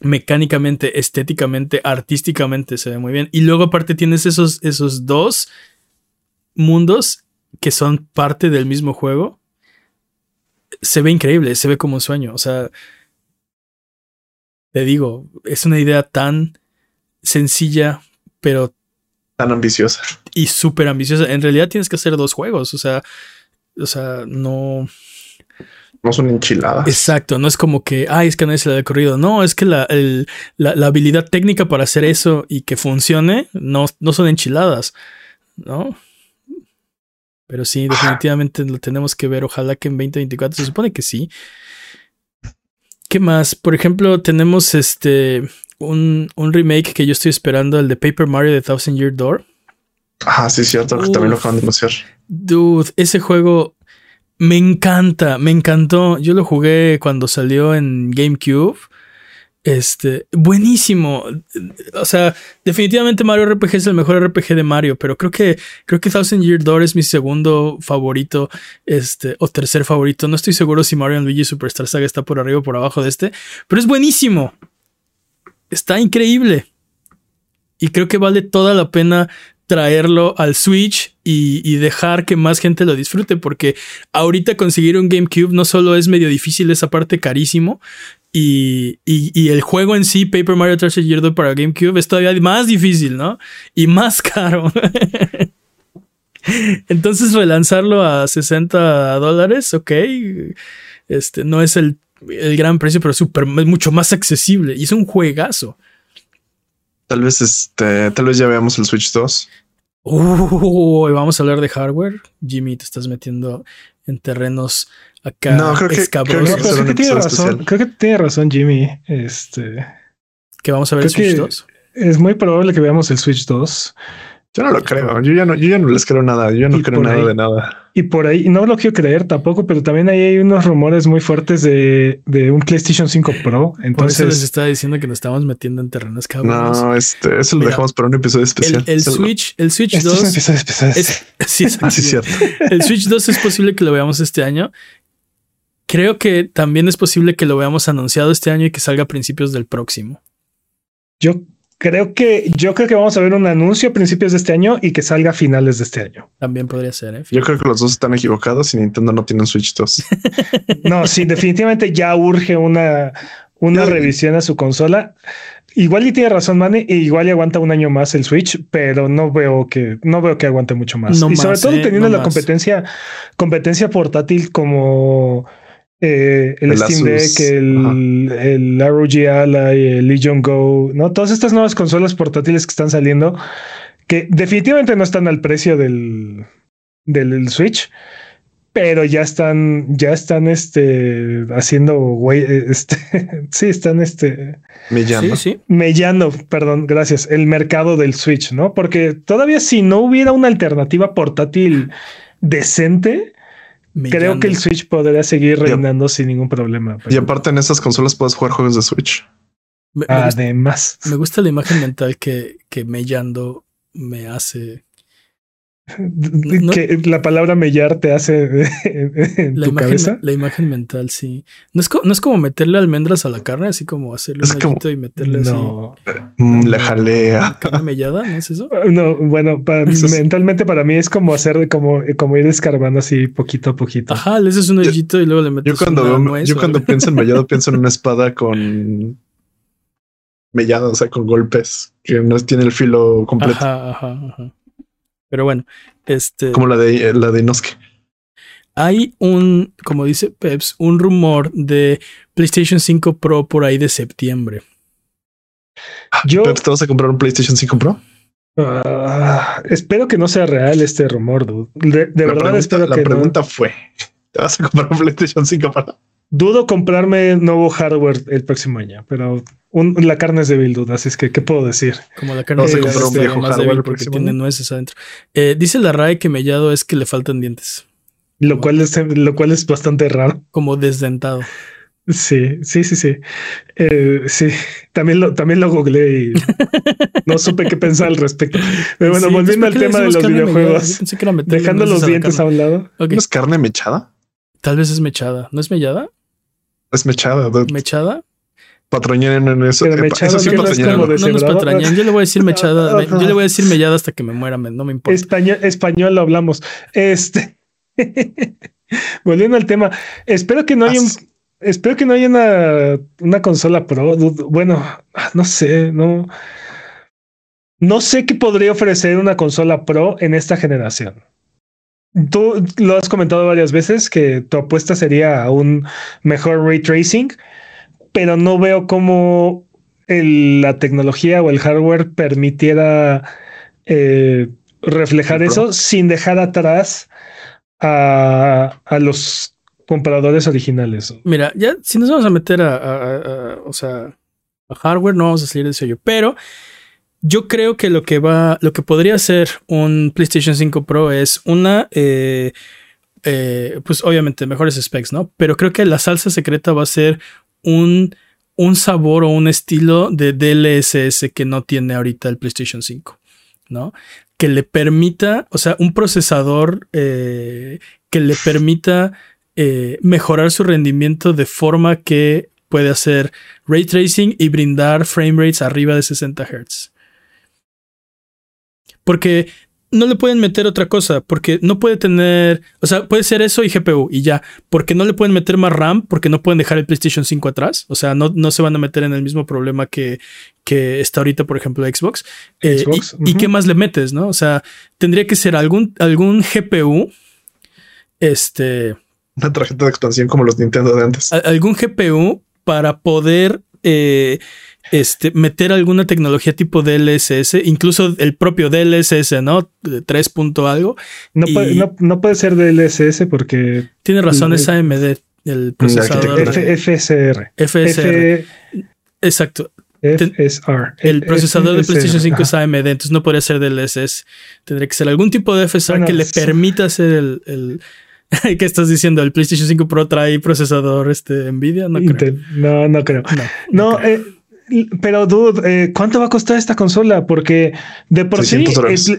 mecánicamente, estéticamente, artísticamente se ve muy bien. Y luego aparte tienes esos, esos dos mundos que son parte del mismo juego. Se ve increíble, se ve como un sueño. O sea, te digo, es una idea tan sencilla, pero... Tan ambiciosa. Y súper ambiciosa. En realidad tienes que hacer dos juegos. O sea, o sea, no no son enchiladas. Exacto, no es como que, ay, es que nadie se le ha corrido. No, es que la, habilidad técnica para hacer eso y que funcione no, no son enchiladas, ¿no? Pero sí, definitivamente lo tenemos que ver. Ojalá que en 2024 se supone que sí. ¿Qué más? Por ejemplo, tenemos este un, remake que yo estoy esperando, el de Paper Mario The Thousand Year Door. Ah, sí, cierto, que también lo acaban de anunciar. Dude, ese juego me encanta, me encantó. Yo lo jugué cuando salió en GameCube. Este, buenísimo. O sea, definitivamente Mario RPG es el mejor RPG de Mario, pero creo que creo que Thousand Year Door es mi segundo favorito, este, o tercer favorito. No estoy seguro si Mario Luigi Superstar Saga está por arriba o por abajo de este, pero es buenísimo. Está increíble. Y creo que vale toda la pena traerlo al Switch y, dejar que más gente lo disfrute, porque ahorita conseguir un GameCube no solo es medio difícil, es aparte carísimo, y, el juego en sí, Paper Mario 3 Year para GameCube, es todavía más difícil, ¿no? Y más caro. Entonces relanzarlo a 60 dólares, ok, este, no es el, gran precio, pero super, es mucho más accesible y es un juegazo. Tal vez este, tal vez ya veamos el Switch 2. Uh, vamos a hablar de hardware. Jimmy, te estás metiendo en terrenos acá. No, creo que, creo que, tiene razón. Creo que tiene razón, Jimmy. Este. Que vamos a ver el Switch 2. Es muy probable que veamos el Switch 2. Yo no lo creo. Yo ya no, yo ya no les creo nada. Yo no creo nada de nada. Y por ahí, no lo quiero creer tampoco, pero también ahí hay unos rumores muy fuertes de, de un PlayStation 5 Pro. Entonces por les estaba diciendo que nos estamos metiendo en terrenos cabrones. No, este, eso lo dejamos para un episodio especial. El, Switch, el Switch 2. Es un especial. sí, ah, sí, cierto. El Switch 2 es posible que lo veamos este año. Creo que también es posible que lo veamos anunciado este año y que salga a principios del próximo. Yo Creo que yo creo que vamos a ver un anuncio a principios de este año y que salga a finales de este año. También podría ser. ¿eh? Yo creo que los dos están equivocados y Nintendo no tiene un Switch 2. no, sí, definitivamente ya urge una, una revisión a su consola. Igual y tiene razón, Mane, y igual y aguanta un año más el Switch, pero no veo que no veo que aguante mucho más. y sobre todo ¿eh? teniendo la competencia competencia portátil como eh, el, Steam Deck, el, el, ROG Ally, el Legion Go, ¿no? Todas estas nuevas consolas portátiles que están saliendo, que definitivamente no están al precio del, del Switch, pero ya están, ya están este, haciendo, güey, este, sí, están este, mellando. Sí, sí. Mellando, perdón, gracias, el mercado del Switch, ¿no? Porque todavía si no hubiera una alternativa portátil decente, Creo que el Switch podría seguir reinando sin ningún problema. Y aparte en esas consolas puedes jugar juegos de Switch. Además. me gusta la imagen mental que, que Mellando me hace que la palabra mellar te hace en la tu imagen, cabeza. La imagen mental, sí. No es, no es como meterle almendras a la carne, así como hacerle un como, y meterle no, así. Mm, la jalea. ¿Carne mellada? ¿No es eso? No, bueno, mentalmente para mí es como hacer, como, como ir escarbando así poquito a poquito. Ajá, le haces un hoyito y luego le metes Yo cuando, yo cuando pienso en mellado pienso en una espada con mellada, o sea, con golpes, que no tiene el filo completo. Ajá, ajá, ajá. Pero bueno, este. Como la de la de Inosuke. Hay un, como dice Peps, un rumor de PlayStation 5 Pro por ahí de septiembre. Ah, Yo, Peps, ¿te vas a comprar un PlayStation 5 Pro? Ah, espero que no sea real este rumor, dude. De, verdad, espero la pregunta fue: ¿te vas a comprar un PlayStation 5 para? Dudo comprarme nuevo hardware el próximo año, pero la carne es débil, duda. Así es que, ¿qué puedo decir? Como la carne no un viejo más débil porque tiene nueces adentro. Eh, dice la RAE que mellado es que le faltan dientes. Lo cual es, lo cual es bastante raro. Como desdentado. Sí, sí, sí, sí. Eh, sí, también lo, también lo googleé y no supe qué pensar al respecto. Pero bueno, volviendo al tema de los videojuegos, dejando los dientes a un lado. es carne mechada? Tal vez es mechada. ¿No es mellada? Es mechada. ¿Mechada? Patroñen en eso. Pero mechada eso sí no, es como no, no patrañen. Yo le voy a decir mechada. yo le voy a decir mellada hasta que me muera. No me importa. Español, español lo hablamos. Este. Volviendo al tema, espero que no haya un espero que no haya una, una consola pro. Bueno, no sé, no. No sé qué podría ofrecer una consola pro en esta generación. Tú lo has comentado varias veces que tu apuesta sería a un mejor ray tracing, pero no veo cómo la tecnología o el hardware permitiera eh, reflejar eso sin dejar atrás a, a los compradores originales. Mira, ya si nos vamos a meter a, o sea, a hardware, no vamos a salir de sello, pero yo creo que lo que va, lo que podría ser un PlayStation 5 Pro es una, eh, eh, pues obviamente mejores specs, ¿no? Pero creo que la salsa secreta va a ser un, un sabor o un estilo de DLSS que no tiene ahorita el PlayStation 5, ¿no? Que le permita, o sea, un procesador eh, que le permita eh, mejorar su rendimiento de forma que puede hacer ray tracing y brindar frame rates arriba de 60 Hz. Porque no le pueden meter otra cosa, porque no puede tener, o sea, puede ser eso y GPU y ya, porque no le pueden meter más RAM, porque no pueden dejar el PlayStation 5 atrás, o sea, no, no se van a meter en el mismo problema que, que está ahorita, por ejemplo, Xbox. Eh, y, qué más le metes, no? O sea, tendría que ser algún, algún GPU, este, una tarjeta de expansión como los Nintendo de antes. Algún GPU para poder eh, este, meter alguna tecnología tipo DLSS, incluso el propio DLSS, ¿no? 3 punto algo. No, puede, no, puede, ser DLSS porque... Tiene razón, es AMD, el procesador. FSR. FSR. Exacto. FSR. El procesador de PlayStation 5 es AMD, entonces no podría ser DLSS. Tendría que ser algún tipo de FSR que le permita hacer el, ¿Qué estás diciendo? ¿El PlayStation 5 Pro trae procesador este, Nvidia? No creo. No, no creo. No, eh, pero dude, eh, ¿cuánto va a costar esta consola? Porque de por sí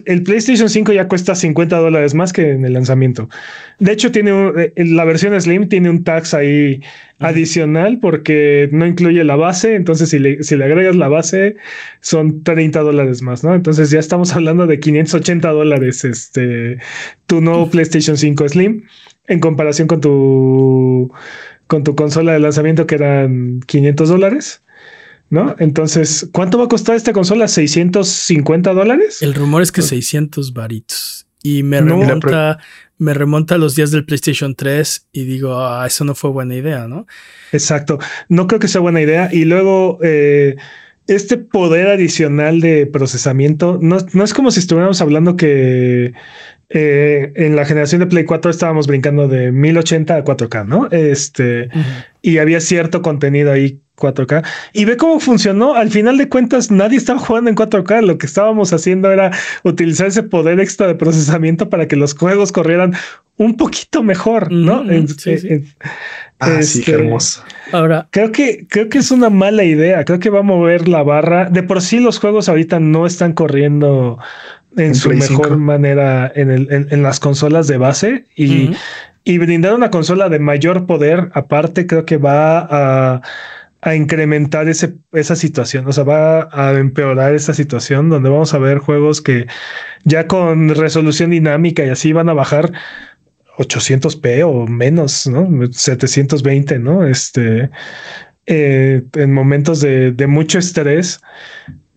el, PlayStation 5 ya cuesta 50 dólares más que en el lanzamiento. De hecho, tiene eh, la versión Slim tiene un tax ahí adicional porque no incluye la base. Entonces, si le, si le agregas la base, son 30 dólares más, ¿no? Entonces ya estamos hablando de 580 dólares. Este tu nuevo PlayStation 5 Slim en comparación con tu con tu consola de lanzamiento que eran 500 dólares. ¿No? Entonces, ¿cuánto va a costar esta consola? ¿650 dólares? El rumor es que 600 varitos. Y me remonta, me remonta a los días del PlayStation 3 y digo, ah, eso no fue buena idea, ¿no? Exacto. No creo que sea buena idea. Y luego, eh, este poder adicional de procesamiento, no, no es como si estuviéramos hablando que eh, en la generación de Play 4 estábamos brincando de 1080 a 4K, ¿no? Este, y había cierto contenido ahí 4K y ve cómo funcionó. Al final de cuentas, nadie estaba jugando en 4K. Lo que estábamos haciendo era utilizar ese poder extra de procesamiento para que los juegos corrieran un poquito mejor, ¿no? ah, sí, qué este, hermoso. Ahora, creo que, creo que es una mala idea. Creo que va a mover la barra. De por sí, los juegos ahorita no están corriendo en, su mejor manera en, el, en, las consolas de base y, y, brindar una consola de mayor poder aparte creo que va a, a incrementar ese, esa situación, o sea, va a empeorar esa situación donde vamos a ver juegos que ya con resolución dinámica y así van a bajar 800p o menos, ¿no? 720, ¿no? Este, eh, en momentos de, de mucho estrés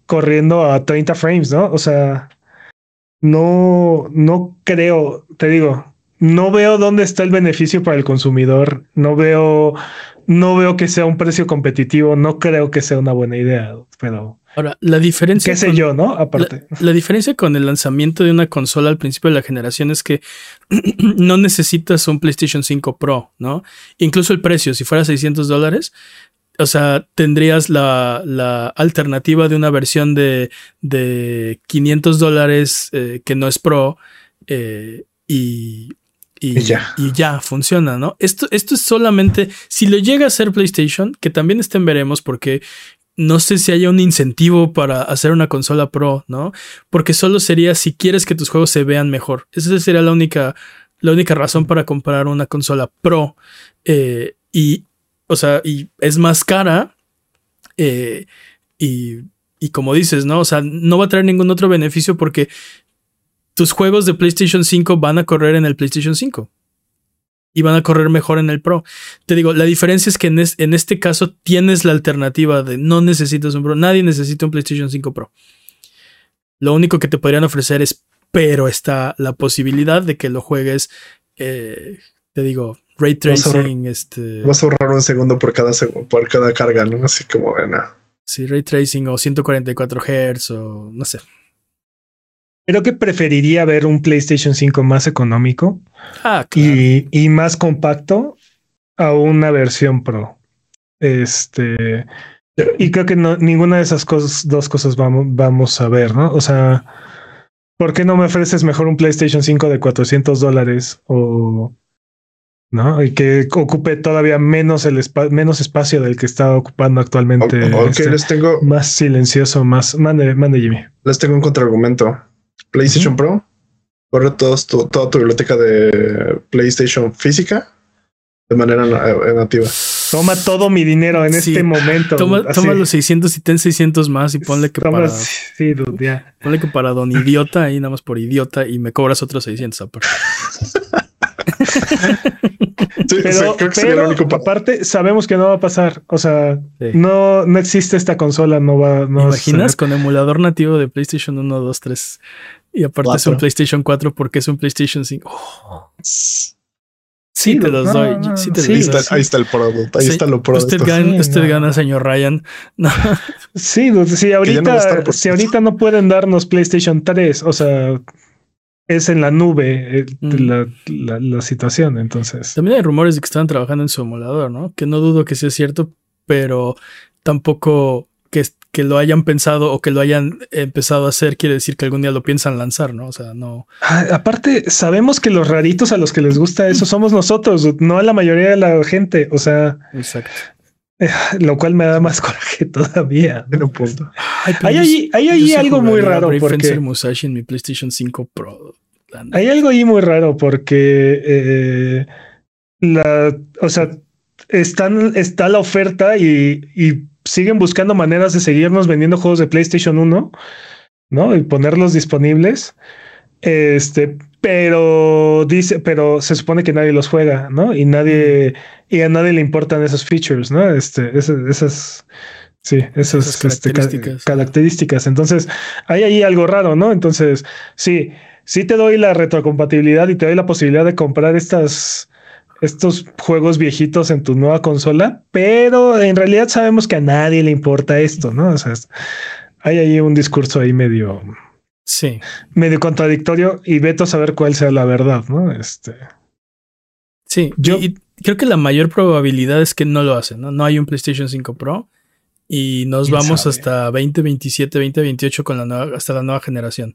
corriendo a 30 frames, ¿no? O sea, no, no creo, te digo, no veo dónde está el beneficio para el consumidor, no veo, no veo que sea un precio competitivo, no creo que sea una buena idea, pero Ahora, la diferencia. ¿Qué sé yo, no? Aparte. La, diferencia con el lanzamiento de una consola al principio de la generación es que no necesitas un PlayStation 5 Pro, ¿no? Incluso el precio, si fuera 600 dólares, o sea, tendrías la, alternativa de una versión de, de 500 dólares eh, que no es Pro eh, y, y, ya. y, ya. funciona, ¿no? Esto, esto es solamente, si lo llega a ser PlayStation, que también estén veremos porque no sé si haya un incentivo para hacer una consola Pro, ¿no? Porque solo sería si quieres que tus juegos se vean mejor. Esa sería la única, la única razón para comprar una consola Pro. Eh, y, o sea, y es más cara. Eh, y, y como dices, ¿no? O sea, no va a traer ningún otro beneficio porque tus juegos de PlayStation 5 van a correr en el PlayStation 5 y van a correr mejor en el Pro. Te digo, la diferencia es que en, en, este caso tienes la alternativa de no necesitas un Pro, nadie necesita un PlayStation 5 Pro. Lo único que te podrían ofrecer es, pero está la posibilidad de que lo juegues, eh, te digo, ray tracing. Vas a, este, vas a ahorrar un segundo por cada, por cada carga, ¿no? Así como, bueno. Sí, ray tracing o 144 Hz o no sé. Creo que preferiría ver un PlayStation 5 más económico ah, y, y, más compacto a una versión Pro. Este. Y creo que no, ninguna de esas cosas, dos cosas vamos, vamos a ver, ¿no? O sea, ¿por qué no me ofreces mejor un PlayStation 5 de 400 dólares o ¿no? Y que ocupe todavía menos el menos espacio del que está ocupando actualmente. Este, les tengo más silencioso, más mande, mande Jimmy. Les tengo un contraargumento. PlayStation Pro corre todos toda tu biblioteca de PlayStation física de manera eh, nativa. Toma todo mi dinero en este momento. Toma, los 600 y ten 600 más y ponle que para. Sí, Ponle que para don idiota ahí nada más por idiota y me cobras otros 600 aparte. pero, aparte sabemos que no va a pasar. O sea, no, no existe esta consola, no va. No imaginas con emulador nativo de PlayStation 1, 2, 3 y aparte es un PlayStation 4 porque es un PlayStation 5. Sí, te los doy. ahí, está, el producto. Ahí está lo producto. Usted, gana, usted gana, señor Ryan. Sí, si ahorita, si ahorita no pueden darnos PlayStation 3, o sea, es en la nube eh, mm. la, situación. Entonces, también hay rumores de que están trabajando en su emulador, ¿no? Que no dudo que sea cierto, pero tampoco que, que lo hayan pensado o que lo hayan empezado a hacer quiere decir que algún día lo piensan lanzar, ¿no? O sea, no. Ah, aparte, sabemos que los raritos a los que les gusta eso somos nosotros, no a la mayoría de la gente. O sea, exacto. Eh, lo cual me da más coraje todavía. En un punto. hay ahí, hay algo muy raro. Porque Musashi en mi PlayStation 5 Pro. Hay algo ahí muy raro porque eh, la, o sea, están, está la oferta y, y, siguen buscando maneras de seguirnos vendiendo juegos de PlayStation 1, ¿no? Y ponerlos disponibles. Este, pero dice, pero se supone que nadie los juega, ¿no? Y nadie, y a nadie le importan esos features, ¿no? Este, esas, esas sí, esas, este, características. características. Entonces, hay ahí algo raro, ¿no? Entonces, sí, sí te doy la retrocompatibilidad y te doy la posibilidad de comprar estas, estos juegos viejitos en tu nueva consola, pero en realidad sabemos que a nadie le importa esto, ¿no? O sea, hay ahí un discurso ahí medio Sí. Medio contradictorio y veto a saber cuál sea la verdad, ¿no? Este. Sí, yo creo que la mayor probabilidad es que no lo hacen, ¿no? No hay un PlayStation 5 Pro y nos vamos hasta 2027, 2028 con la nueva, hasta la nueva generación.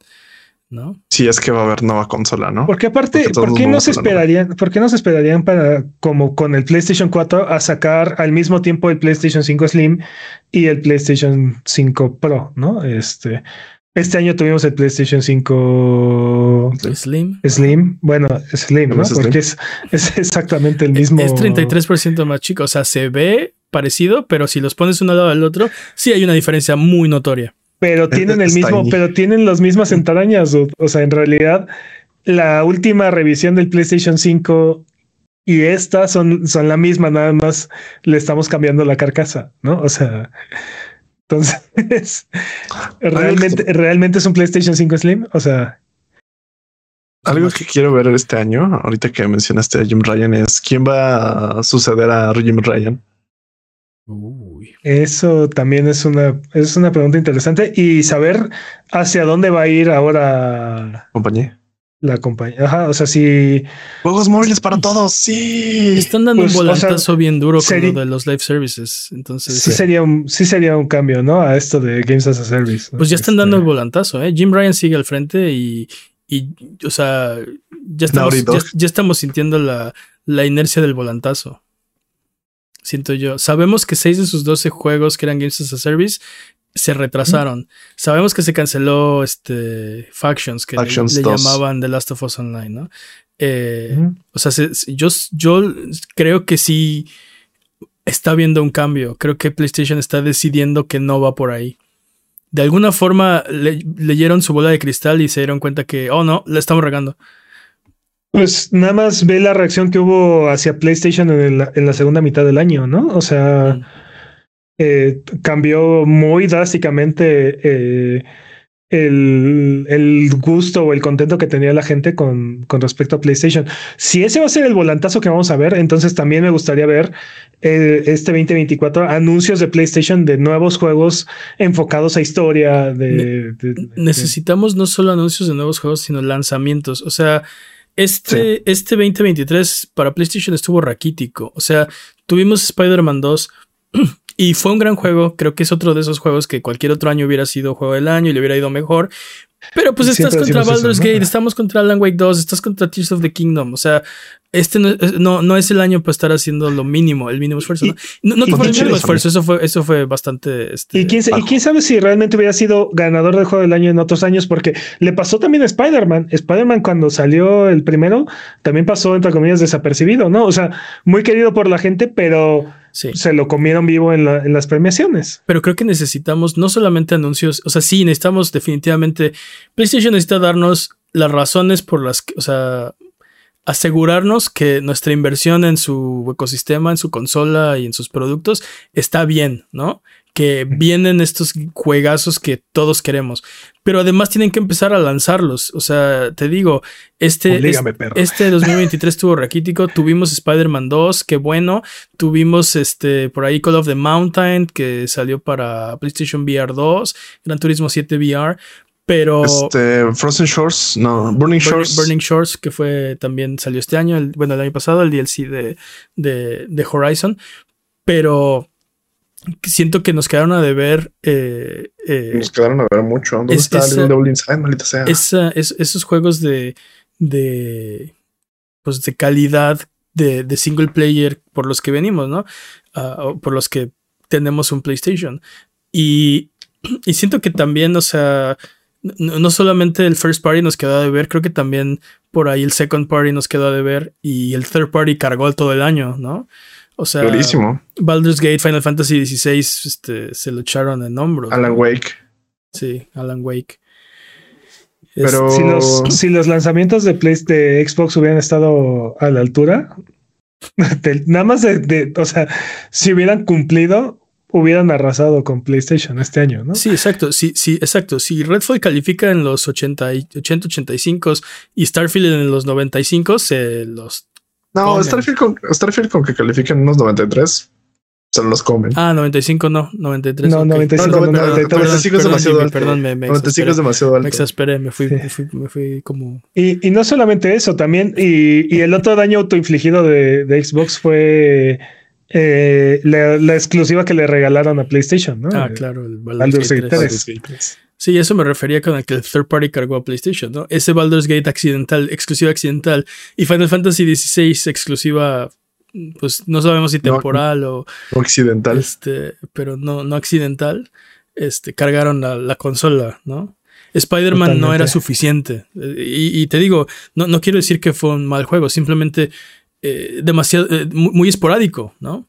¿No? Sí, es que va a haber nueva consola, ¿no? Porque aparte, ¿por qué no se esperarían, por qué no se esperarían para, como con el PlayStation 4, a sacar al mismo tiempo el PlayStation 5 Slim y el PlayStation 5 Pro, ¿no? Este, este año tuvimos el PlayStation 5 Slim. Slim. Bueno, Slim, ¿no? Porque Es, exactamente el mismo. Es 33% más chico. O sea, se ve parecido, pero si los pones uno al lado del otro, sí hay una diferencia muy notoria. Pero tienen el mismo, pero tienen las mismas entrañas. O, sea, en realidad, la última revisión del PlayStation 5 y esta son, son la misma, nada más le estamos cambiando la carcasa, ¿no? O sea, entonces, realmente, realmente es un PlayStation 5 Slim. O sea, algo que quiero ver este año, ahorita que mencionaste a Jim Ryan, es quién va a suceder a Jim Ryan. Movie? Eso también es una, es una pregunta interesante y saber hacia dónde va a ir ahora. Compañía la compañía. Ajá, o sea, si. Juegos móviles para todos, sí. Están dando un pues, volantazo bien duro con lo de los live services. Entonces. Sí, sería un, sí sería un cambio, ¿no? A esto de Games as a Service. Pues ya están dando este el volantazo, ¿eh? Jim Ryan sigue al frente y. y o sea, ya estamos, ya, estamos sintiendo la, la inercia del volantazo siento yo. Sabemos que 6 de sus 12 juegos que eran Games as a Service se retrasaron. Sabemos que se canceló este Factions, que le, llamaban The Last of Us Online, ¿no? Eh, o sea, yo, yo creo que sí está habiendo un cambio. Creo que PlayStation está decidiendo que no va por ahí. De alguna forma leyeron su bola de cristal y se dieron cuenta que, oh no, la estamos regando. Pues nada más ve la reacción que hubo hacia PlayStation en, la segunda mitad del año, ¿no? O sea, eh, cambió muy drásticamente eh, el, gusto o el contento que tenía la gente con, con, respecto a PlayStation. Si ese va a ser el volantazo que vamos a ver, entonces también me gustaría ver eh, este 2024 anuncios de PlayStation de nuevos juegos enfocados a historia. De, necesitamos no solo anuncios de nuevos juegos, sino lanzamientos. O sea, este, este 2023 para PlayStation estuvo raquítico. O sea, tuvimos Spider-Man 2 y fue un gran juego, creo que es otro de esos juegos que cualquier otro año hubiera sido juego del año y le hubiera ido mejor. Pero pues estás contra Baldur's Gate, estamos contra Alan Wake 2, estás contra Tears of the Kingdom. O sea, este no, no, es el año para estar haciendo lo mínimo, el mínimo esfuerzo. no, no, fue el mínimo esfuerzo, eso fue, eso fue bastante. Este, ¿Y, quién, y quién sabe si realmente hubiera sido ganador del juego del año en otros años, porque le pasó también a Spider-Man. Spider-Man, cuando salió el primero, también pasó, entre comillas, desapercibido, ¿no? O sea, muy querido por la gente, pero se lo comieron vivo en, las premiaciones. Pero creo que necesitamos no solamente anuncios, o sea, sí, necesitamos definitivamente, PlayStation necesita darnos las razones por las que, o sea, asegurarnos que nuestra inversión en su ecosistema, en su consola y en sus productos está bien, ¿no? Que vienen estos juegazos que todos queremos. Pero además tienen que empezar a lanzarlos. O sea, te digo, este, este 2023 estuvo raquítico. Tuvimos Spider-Man 2, qué bueno. Tuvimos este por ahí Call of the Mountain, que salió para PlayStation VR 2, Gran Turismo 7 VR. Pero. Este, Frozen Shores, no, Burning Shores. Burning, Shores, que fue también salió este año, bueno, el año pasado, el DLC de, de, de Horizon. Pero siento que nos quedaron a deber. Eh, eh, nos quedaron a ver mucho. ¿Dónde está el Devil Inside, maldita sea? esos juegos de, de. Pues de calidad de, de single player por los que venimos, ¿no? Ah, por los que tenemos un PlayStation. Y, y siento que también, o sea. No, no, solamente el first party nos quedó a deber, creo que también por ahí el second party nos quedó a deber y el third party cargó todo el año, ¿no? O sea, Baldur's Gate, Final Fantasy XVI este, se lo echaron en hombros. Alan Wake. Sí, Alan Wake. Pero si los, si los lanzamientos de, Play, de Xbox hubieran estado a la altura, nada más de, o sea, si hubieran cumplido, hubieran arrasado con PlayStation este año, ¿no? Sí, exacto. Sí, sí, exacto. Si Redfall califica en los 80, 80 85 y Starfield en los 95, se los no, Starfield con, Starfield con que califiquen unos 93 se los comen. Ah, 95 no, 93. No, 95, no, 95 es demasiado alto. Perdón, me, me 95 es demasiado alto. Me exasperé, me fui, me fui, me fui como. Y, y, no solamente eso, también, y, y el otro daño autoinfligido de, de Xbox fue eh, la, la, exclusiva que le regalaron a PlayStation, ¿no? Ah, claro, el Baldur's Gate 3. Sí, eso me refería con el que el third party cargó a PlayStation, ¿no? Ese Baldur's Gate accidental, exclusiva accidental, y Final Fantasy XVI exclusiva, pues no sabemos si temporal o, o, accidental. Este, pero no, no accidental, este, cargaron la, la consola, ¿no? Spider-Man no era suficiente. Y, y, te digo, no, no quiero decir que fue un mal juego, simplemente eh, demasiado, eh, muy, muy esporádico, ¿no?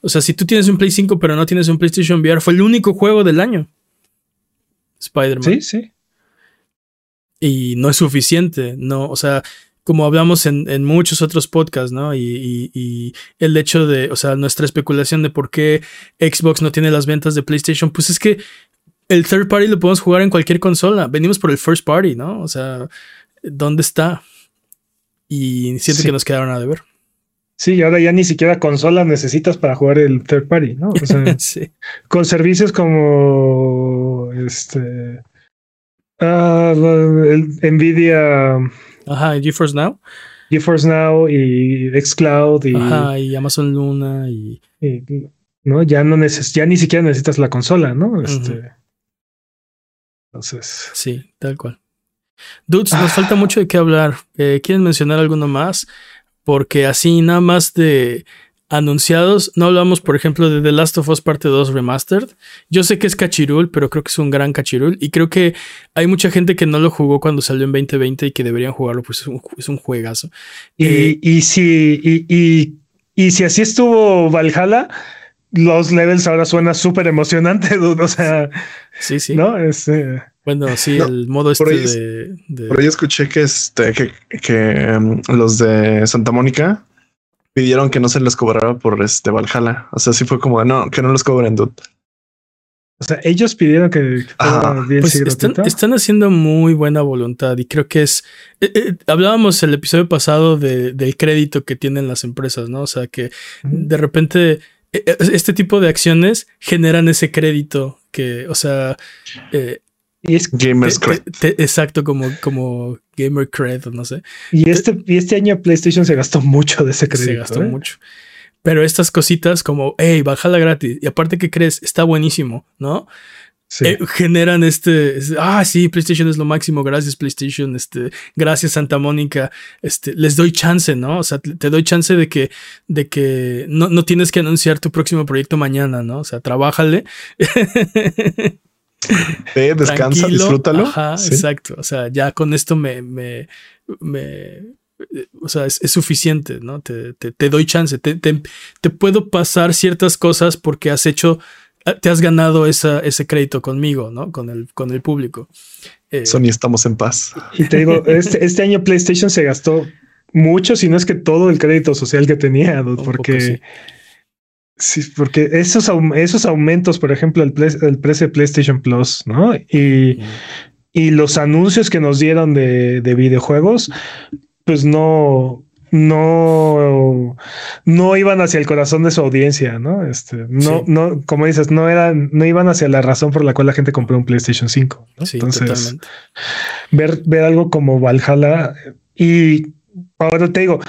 O sea, si tú tienes un Play 5 pero no tienes un PlayStation VR, fue el único juego del año. Spider-Man. Sí, sí. Y no es suficiente, no, o sea, como hablamos en, muchos otros podcasts, ¿no? Y, el hecho de, o sea, nuestra especulación de por qué Xbox no tiene las ventas de PlayStation, pues es que el third party lo podemos jugar en cualquier consola. Venimos por el first party, ¿no? O sea, ¿dónde está? Y siento que nos quedaron a deber. Sí, ahora ya ni siquiera consola necesitas para jugar el third party, ¿no? O sea, sí. Con servicios como este. Uh, el Nvidia. Ajá, GeForce Now. GeForce Now y Xcloud y. Ajá, y Amazon Luna y. ¿No? Ya no neces ya ni siquiera necesitas la consola, ¿no? Este. Entonces. Sí, tal cual. Dudes, nos falta mucho de qué hablar. Eh, ¿Quieren mencionar alguno más? Porque así nada más de anunciados, no hablamos por ejemplo de The Last of Us Parte 2 Remastered. Yo sé que es cachirul, pero creo que es un gran cachirul y creo que hay mucha gente que no lo jugó cuando salió en 2020 y que deberían jugarlo, pues es un, juegazo. Y, eh, y si, y, y, si así estuvo Valhalla, los levels ahora suena súper emocionante, o sea, sí, sí. ¿no? Este, bueno, sí, el modo este de, Por ahí escuché que, este, que, que em, los de Santa Mónica pidieron que no se les cobrara por este Valhalla. O sea, sí fue como de no, que no los cobren, dude. O sea, ellos pidieron que pues están, están, haciendo muy buena voluntad y creo que es. Eh, eh, hablábamos el episodio pasado de, del crédito que tienen las empresas, ¿no? O sea, que de repente eh, este tipo de acciones generan ese crédito que, o sea, y es Gamers Cred. exacto, como, como Gamer Cred, no sé. Y este, y este año PlayStation se gastó mucho de ese crédito. Se gastó ¿eh? mucho. Pero estas cositas como, hey, bájala gratis. Y aparte que crees, está buenísimo, ¿no? Sí. Eh, generan este, ah, sí, PlayStation es lo máximo, gracias PlayStation, este, gracias Santa Mónica, este, les doy chance, ¿no? O sea, te, doy chance de que, de que no, no tienes que anunciar tu próximo proyecto mañana, ¿no? O sea, trabájale. descansa, disfrútalo. exacto. O sea, ya con esto me, me, me o sea, es, suficiente, ¿no? Te, te, doy chance, te, te, puedo pasar ciertas cosas porque has hecho, te has ganado esa, ese crédito conmigo, ¿no? Con el, con el público. Eh, Sony, estamos en paz. Y te digo, este, este año PlayStation se gastó mucho, si no es que todo el crédito social que tenía, porque... Sí, porque esos, esos aumentos, por ejemplo, el, el precio de PlayStation Plus, ¿no? Y, y los anuncios que nos dieron de, de, videojuegos, pues no, no, no iban hacia el corazón de su audiencia, ¿no? Este, no, no, como dices, no eran, no iban hacia la razón por la cual la gente compró un PlayStation 5. Entonces, ver, ver algo como Valhalla y ahora te digo,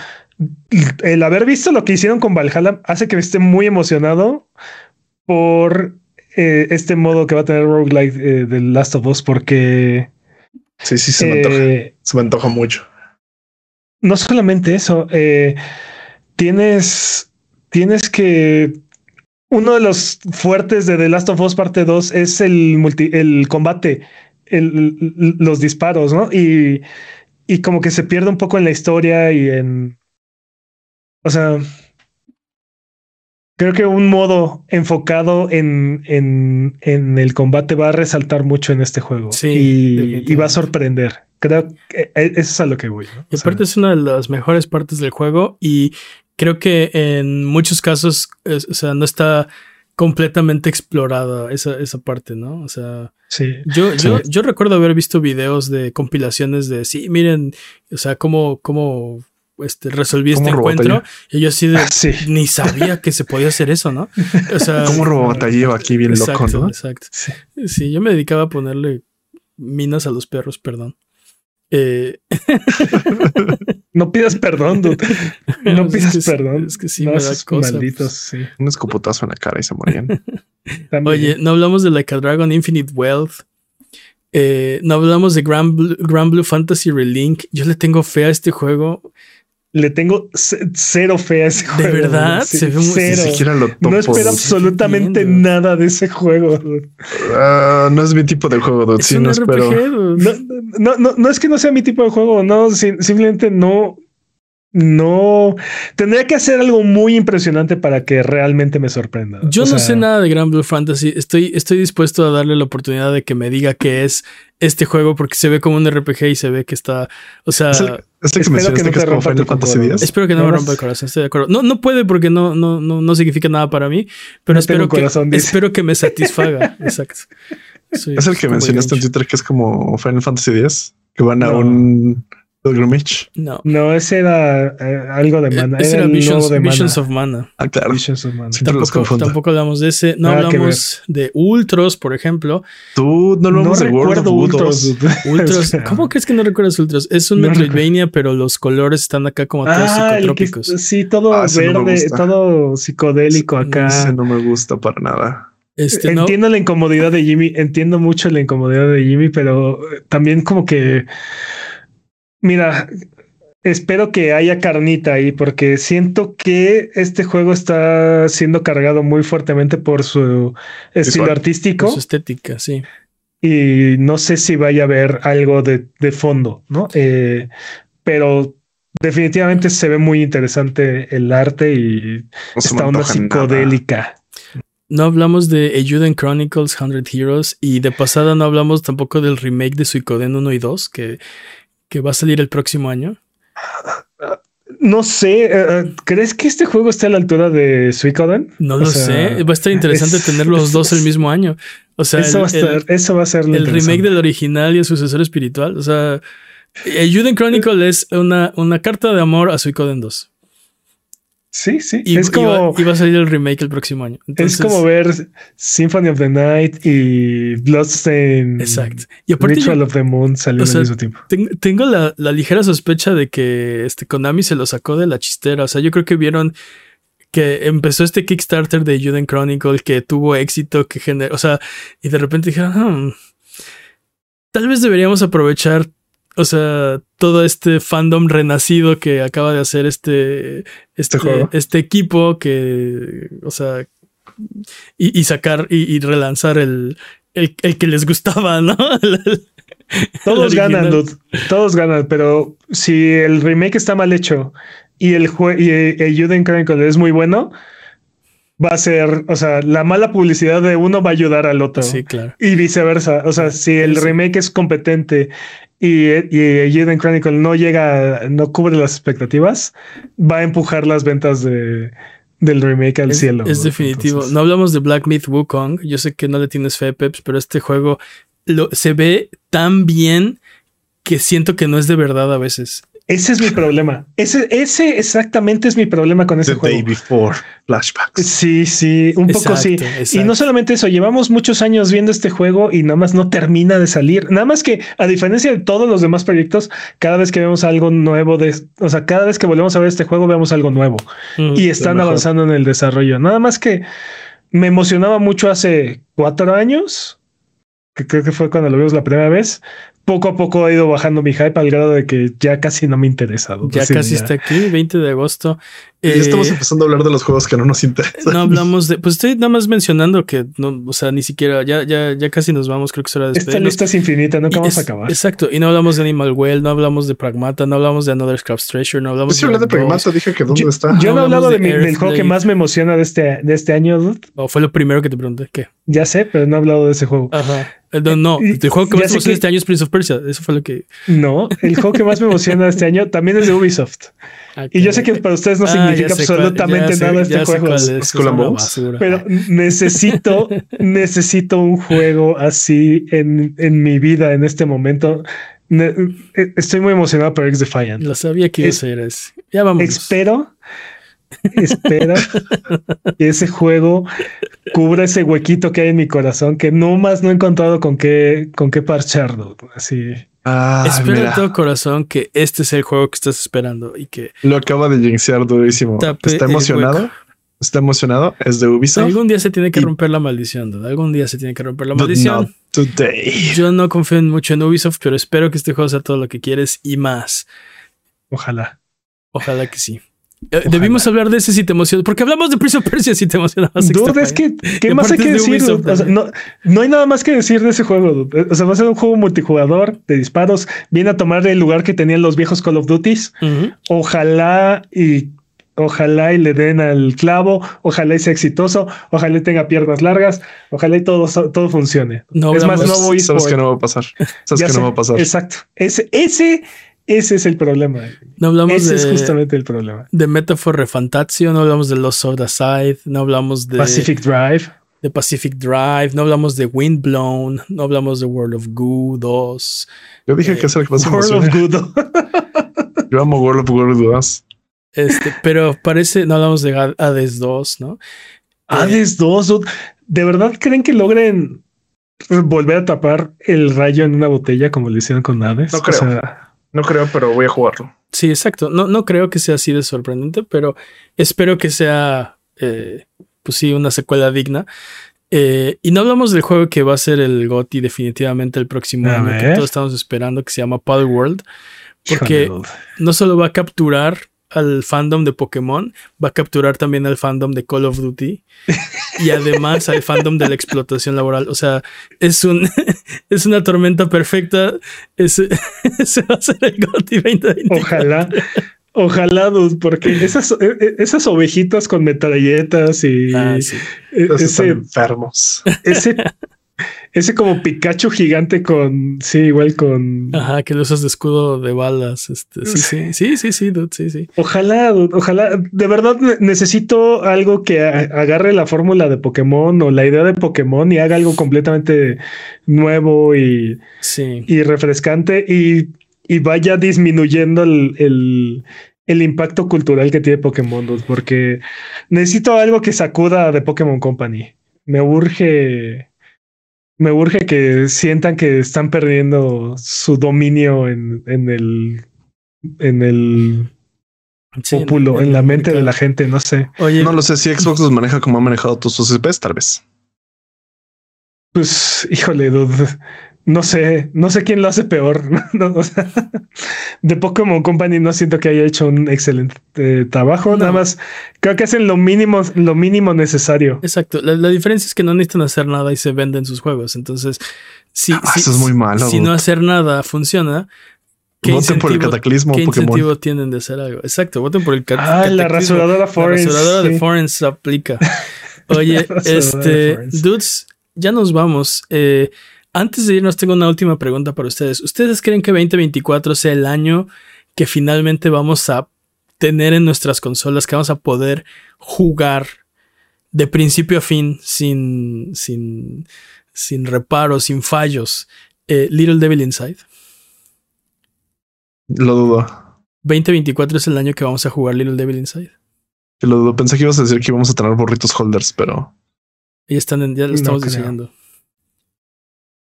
el haber visto lo que hicieron con Valhalla hace que me esté muy emocionado por eh, este modo que va a tener roguelike eh, del Last of Us, porque sí, sí, se me antoja. Eh, se me antoja mucho. No solamente eso, tienes, tienes que uno de los fuertes de The Last of Us parte 2 es el multi, el combate, el, los disparos, ¿no? Y, y como que se pierde un poco en la historia y en o sea, creo que un modo enfocado en, en, en, el combate va a resaltar mucho en este juego. Sí. Y, va a sorprender. Creo que e, eso es a lo que voy. Y aparte es una de las mejores partes del juego y creo que en muchos casos, o sea, no está completamente explorada esa, esa parte, ¿no? O sea, sí. Yo, yo, yo recuerdo haber visto videos de compilaciones de, sí, miren, o sea, cómo, cómo este, resolví este encuentro. Y yo así de, ah, ni sabía que se podía hacer eso, ¿no? O sea, como lleva aquí bien loco, ¿no? Exacto. Sí. yo me dedicaba a ponerle minas a los perros, perdón. Eh, no pidas perdón, dude. No pidas perdón. Es que sí, me da cosas. Malditos, sí. Un escoputazo en la cara y se morían. Oye, no hablamos de Like a Dragon Infinite Wealth. Eh, no hablamos de Grand Blue Fantasy Relink. Yo le tengo fe a este juego le tengo cero fe a ese juego. ¿De verdad? se ve muy cero. no espero absolutamente nada de ese juego. Uh, no es mi tipo de juego, Es sí, no espero. No, no, no, es que no sea mi tipo de juego, no, simplemente no, no tendría que hacer algo muy impresionante para que realmente me sorprenda. Yo no sé nada de Grand Blue Fantasy. Estoy, estoy dispuesto a darle la oportunidad de que me diga qué es este juego porque se ve como un RPG y se ve que está, o sea, espero que no te rompa el Fantasy Espero que no, me rompa el corazón, estoy de acuerdo. No, no puede porque no, no, no, no significa nada para mí, pero espero, que, espero que me satisfaga. Exacto. es el que mencionaste en Twitter que es como Final Fantasy X, que van a un No. No, ese era eh, algo de e-, mana. Ese era, Visions, of Mana. Ah, claro. Visions of Mana. Tampoco, tampoco, hablamos de ese. No hablamos de Ultros, por ejemplo. Tú no lo no de World Ultros. Ultros. ¿Cómo crees que no recuerdas Ultros? Es un Metroidvania, pero los colores están acá como todos ah, psicotrópicos. sí, todo ah, verde, todo psicodélico acá. Ese no me gusta para nada. Este, entiendo la incomodidad de Jimmy, entiendo mucho la incomodidad de Jimmy, pero también como que, mira, espero que haya carnita ahí porque siento que este juego está siendo cargado muy fuertemente por su estilo artístico. su estética, sí. Y no sé si vaya a haber algo de, fondo, ¿no? Eh, pero definitivamente se ve muy interesante el arte y está una psicodélica. No hablamos de Ayuden Chronicles 100 Heroes y de pasada no hablamos tampoco del remake de Suicoden 1 y 2 que, que va a salir el próximo año. No sé, eh, eh, ¿crees que este juego esté a la altura de Suicoden? No lo sé, va a estar interesante tener los dos el mismo año. O sea, eso, va, a ser el remake del original y el sucesor espiritual. O sea, Ayuden Chronicle es una, una carta de amor a Suicoden 2. Sí, sí. Y, es como, iba, a salir el remake el próximo año. es como ver Symphony of the Night y Bloodstained. Exacto. Y Ritual of the Moon salió al mismo tiempo. Tengo la, ligera sospecha de que este Konami se lo sacó de la chistera. O sea, yo creo que vieron que empezó este Kickstarter de Juden Chronicle que tuvo éxito, que generó. O sea, y de repente dijeron, hmm, tal vez deberíamos aprovechar o sea, todo este fandom renacido que acaba de hacer este, este, este, este equipo que, o sea, y, sacar y, relanzar el, el, que les gustaba, ¿no? todos ganan, todos ganan, pero si el remake está mal hecho y el, y el Juden Chronicle es muy bueno, va a ser, o sea, la mala publicidad de uno va a ayudar al otro. Sí, claro. Y viceversa. O sea, si el remake es competente y, y Eden Chronicle no llega, no cubre las expectativas, va a empujar las ventas de, del remake al cielo. Es definitivo. No hablamos de Black Myth Wukong. Yo sé que no le tienes fe, Peps, pero este juego lo, se ve tan bien que siento que no es de verdad a veces. Ese es mi problema. Ese, ese exactamente es mi problema con ese juego. Day before flashbacks. Sí, sí, un poco sí. Y no solamente eso, llevamos muchos años viendo este juego y nada más no termina de salir. Nada más que, a diferencia de todos los demás proyectos, cada vez que vemos algo nuevo, de, o sea, cada vez que volvemos a ver este juego, vemos algo nuevo mm, y están avanzando en el desarrollo. Nada más que me emocionaba mucho hace cuatro años, que creo que fue cuando lo vimos la primera vez, poco a poco ha ido bajando mi hype al grado de que ya casi no me interesa. Ya casi está aquí, 20 de agosto. ya estamos eh, empezando a hablar de los juegos que no nos interesan. No hablamos de, pues estoy nada más mencionando que no, o sea, ni siquiera, ya, ya, ya casi nos vamos, creo que es hora de Esta lista es infinita, nunca vamos a acabar. Exacto, y no hablamos de Animal Well, no hablamos de Pragmata, no hablamos de Another Scrap's Treasure, no hablamos pues de. de Pragmata, dije que dónde está. Yo no, he hablado de del juego que más me emociona de este, de este año, O fue lo primero que te pregunté, ¿qué? Ya sé, pero no he hablado de ese juego. Ajá. Eh, no, no, el juego que más me emociona este año es Prince of Persia. Eso fue lo que. No, el juego que más me emociona este año también es de Ubisoft. Ah, y yo sé que para ustedes no ah, significa absolutamente nada este juego. Es, pero necesito, necesito un juego así en, en mi vida en este momento. Eh, estoy muy emocionado por X Defiant. Lo sabía que iba a ser. Ya vamos. Espero espera que ese juego cubra ese huequito que hay en mi corazón que no más no he encontrado con qué, con qué parcharlo. Así. Ah, Espero de todo corazón que este es el juego que estás esperando y que lo acaba de jinxear durísimo. Está emocionado. Está emocionado. Es de Ubisoft. Algún día se tiene que romper la maldición. Algún día se tiene que romper la maldición. today. Yo no confío mucho en Ubisoft, pero espero que este juego sea todo lo que quieres y más. Ojalá. Ojalá que sí. Eh, debimos hablar de ese si te emociona, porque hablamos de Prince of Persia si te emocionabas. Dude, es que, ¿qué más hay que decir? no, no, hay nada más que decir de ese juego. O sea, va a ser un juego multijugador de disparos. Viene a tomar el lugar que tenían los viejos Call of Duties. Ojalá y ojalá y le den al clavo, ojalá y sea exitoso, ojalá y tenga piernas largas, ojalá y todo, todo funcione. No, es más, no voy Sabes que no va a pasar. Sabes que no va a pasar. Exacto. Ese, ese ese es el problema. No hablamos Ese es justamente el problema. De Metaphor Refantatio, no hablamos de Lost of the Side, no hablamos de Pacific Drive. de Pacific Drive, no hablamos de Windblown, no hablamos de World of Goo 2. Yo dije que es el que más World of Goo. Yo amo World of Goo 2. Este, pero parece, no hablamos de Hades 2, ¿no? Hades 2, ¿de verdad creen que logren volver a tapar el rayo en una botella como lo hicieron con Hades? No creo. No creo, pero voy a jugarlo. Sí, exacto. No, no creo que sea así de sorprendente, pero espero que sea, eh, pues sí, una secuela digna. Eh, y no hablamos del juego que va a ser el GOTI definitivamente el próximo año, que todos estamos esperando, que se llama Paddle World. Porque no solo va a capturar al fandom de Pokémon, va a capturar también al fandom de Call of Duty y además al fandom de la explotación laboral. O sea, es un es una tormenta perfecta. Ese, va a ser el GOTY 2020. Ojalá. Ojalá, porque esas, e, e, esas ovejitas con metralletas y ah, e, ese, enfermos. Ese ese como Pikachu gigante con. Sí, igual con. Ajá, que lo usas de escudo de balas. Este, sí, sí, sí, sí, sí, sí, sí. Ojalá, ojalá. De verdad necesito algo que agarre la fórmula de Pokémon o la idea de Pokémon y haga algo completamente nuevo y, sí. y refrescante y, y vaya disminuyendo el, el el impacto cultural que tiene Pokémon 2, porque necesito algo que sacuda de Pokémon Company. Me urge me urge que sientan que están perdiendo su dominio en, en el en el populo, en, la mente de la gente, no sé. Oye, no lo sé si Xbox los maneja como ha manejado todos sus IPs, tal vez. Pues, híjole, dude no sé, no sé quién lo hace peor. de Pokémon Company no siento que haya hecho un excelente eh, trabajo. Nada más creo que hacen lo mínimo, lo mínimo necesario. Exacto. La, diferencia es que no necesitan hacer nada y se venden sus juegos. Entonces, si, ah, eso es muy malo. Si no hacer nada funciona. voten por el cataclismo. ¿Qué incentivo tienen de hacer algo? Exacto, voten por el cataclismo. Ah, la rasuradora Forens. La rasuradora de Forens aplica. Oye, este, dudes, ya nos vamos. Eh, antes de irnos, tengo una última pregunta para ustedes. ¿Ustedes creen que 2024 sea el año que finalmente vamos a tener en nuestras consolas, que vamos a poder jugar de principio a fin sin, sin, sin reparos, sin fallos? Eh, Little Devil Inside. Lo dudo. 2024 es el año que vamos a jugar Little Devil Inside. Lo dudo. Pensé que ibas a decir que íbamos a tener burritos holders, pero. Ya están, ya lo estamos diseñando.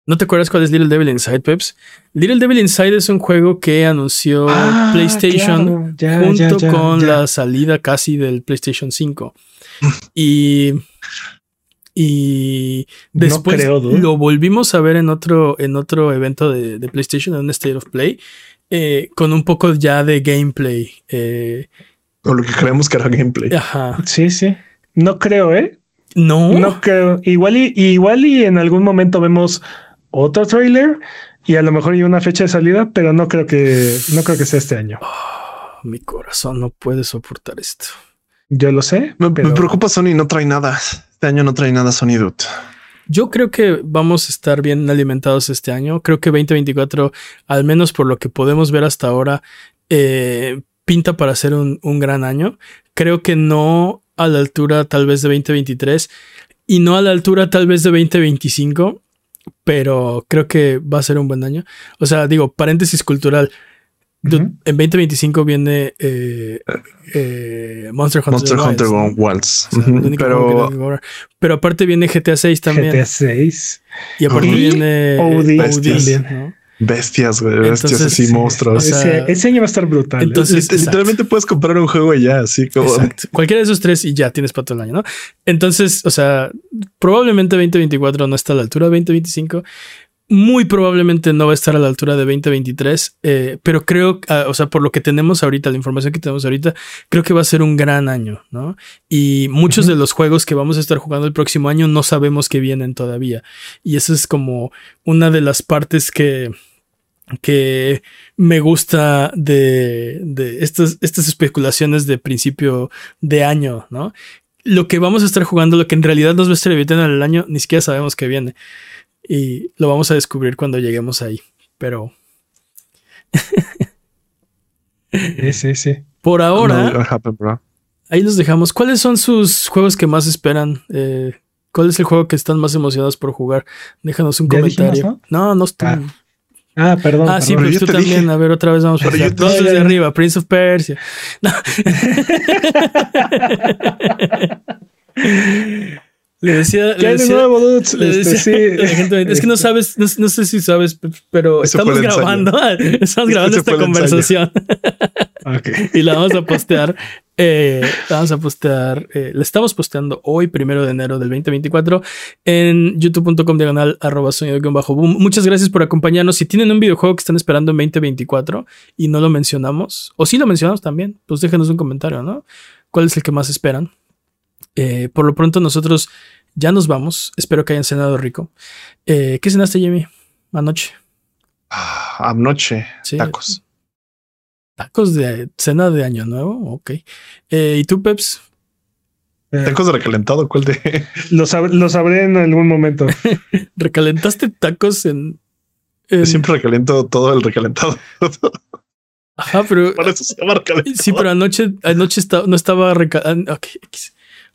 ¿No te acuerdas cuál es Little Devil Inside, Peps? Little Devil Inside es un juego que anunció ah, PlayStation junto con la salida casi del PlayStation 5. y. Y después lo volvimos a ver en otro, en otro evento de, PlayStation, en un State of Play, eh, con un poco ya de gameplay. Eh, o lo que creemos que era gameplay. Ajá. Sí, sí. No creo, ¿eh? No. No creo. Igual y, igual y en algún momento vemos otro trailer y a lo mejor hay una fecha de salida, pero no creo que no creo que sea este año. Ah, mi corazón no puede soportar esto. Yo lo sé. Me, preocupa Sony, no trae nada. Este año no trae nada Sony Dude. Yo creo que vamos a estar bien alimentados este año. Creo que 2024, al menos por lo que podemos ver hasta ahora, eh, pinta para ser un, un gran año. Creo que no a la altura tal vez de 2023 y no a la altura tal vez de 2025 pero creo que va a ser un buen año. O sea, digo, paréntesis cultural. En 2025 viene eh, eh, Monster Hunter, Monster Hunter Wilds. pero, pero aparte viene GTA 6 también. GTA 6. Y aparte viene OD, también. ¿no? Bestias, güey. Bestias así, monstruos. ese, año va a estar brutal. Entonces, literalmente puedes comprar un juego y ya, así como. Cualquiera de esos tres y ya tienes para todo el año, ¿no? Entonces, o sea, probablemente 2024 no está a la altura de 2025. Muy probablemente no va a estar a la altura de 2023, eh, pero creo, ah, o sea, por lo que tenemos ahorita, la información que tenemos ahorita, creo que va a ser un gran año, ¿no? Y muchos de los juegos que vamos a estar jugando el próximo año no sabemos que vienen todavía. Y eso es como una de las partes que, que me gusta de, de estas, estas especulaciones de principio de año, ¿no? Lo que vamos a estar jugando, lo que en realidad nos va a estar evitando en el año, ni siquiera sabemos que viene. Y lo vamos a descubrir cuando lleguemos ahí. Pero. sí, sí, sí. Por ahora. ahí los dejamos. ¿Cuáles son sus juegos que más esperan? Eh, ¿Cuál es el juego que están más emocionados por jugar? Déjanos un comentario. no? no, estoy. Ah. ah. perdón. Ah, sí, pero, tú también. A ver, otra vez vamos a ver. Todos desde arriba. Prince of Persia. No. Le decía. ¿Qué de nuevo, dudes? Este, sí. es que no sabes, no, sé si sabes, pero estamos grabando. Estamos grabando esta conversación. y la vamos a postear. Eh, la vamos a postear. Eh, la estamos posteando hoy, primero de enero del 2024, en youtube.com diagonal arroba sonido bajo boom. Muchas gracias por acompañarnos. Si tienen un videojuego que están esperando en 2024 y no lo mencionamos, o si lo mencionamos también, pues déjenos un comentario, ¿no? ¿Cuál es el que más esperan? Eh, por lo pronto nosotros ya nos vamos. Espero que hayan cenado rico. Eh, ¿Qué cenaste, Jamie? Anoche. Ah, anoche. Tacos. Tacos de cena de año nuevo. Ok. Eh, ¿Y tú, Peps? Tacos de recalentado, ¿cuál de? Lo, sabré en algún momento. ¿Recalentaste tacos en, siempre recalento todo el recalentado. Ajá, pero. Sí, pero anoche, anoche no estaba recalentado. Ok,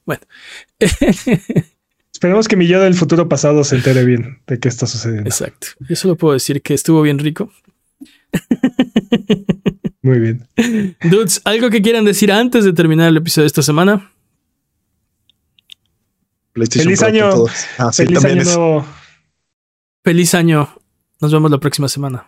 bueno. Esperemos que mi yo del futuro pasado se entere bien de qué está sucediendo. Exacto. Yo solo puedo decir que estuvo bien rico. Muy bien. Dudes, ¿algo que quieran decir antes de terminar el episodio de esta semana? Feliz año. Ah, Feliz año nuevo. Feliz año. Nos vemos la próxima semana.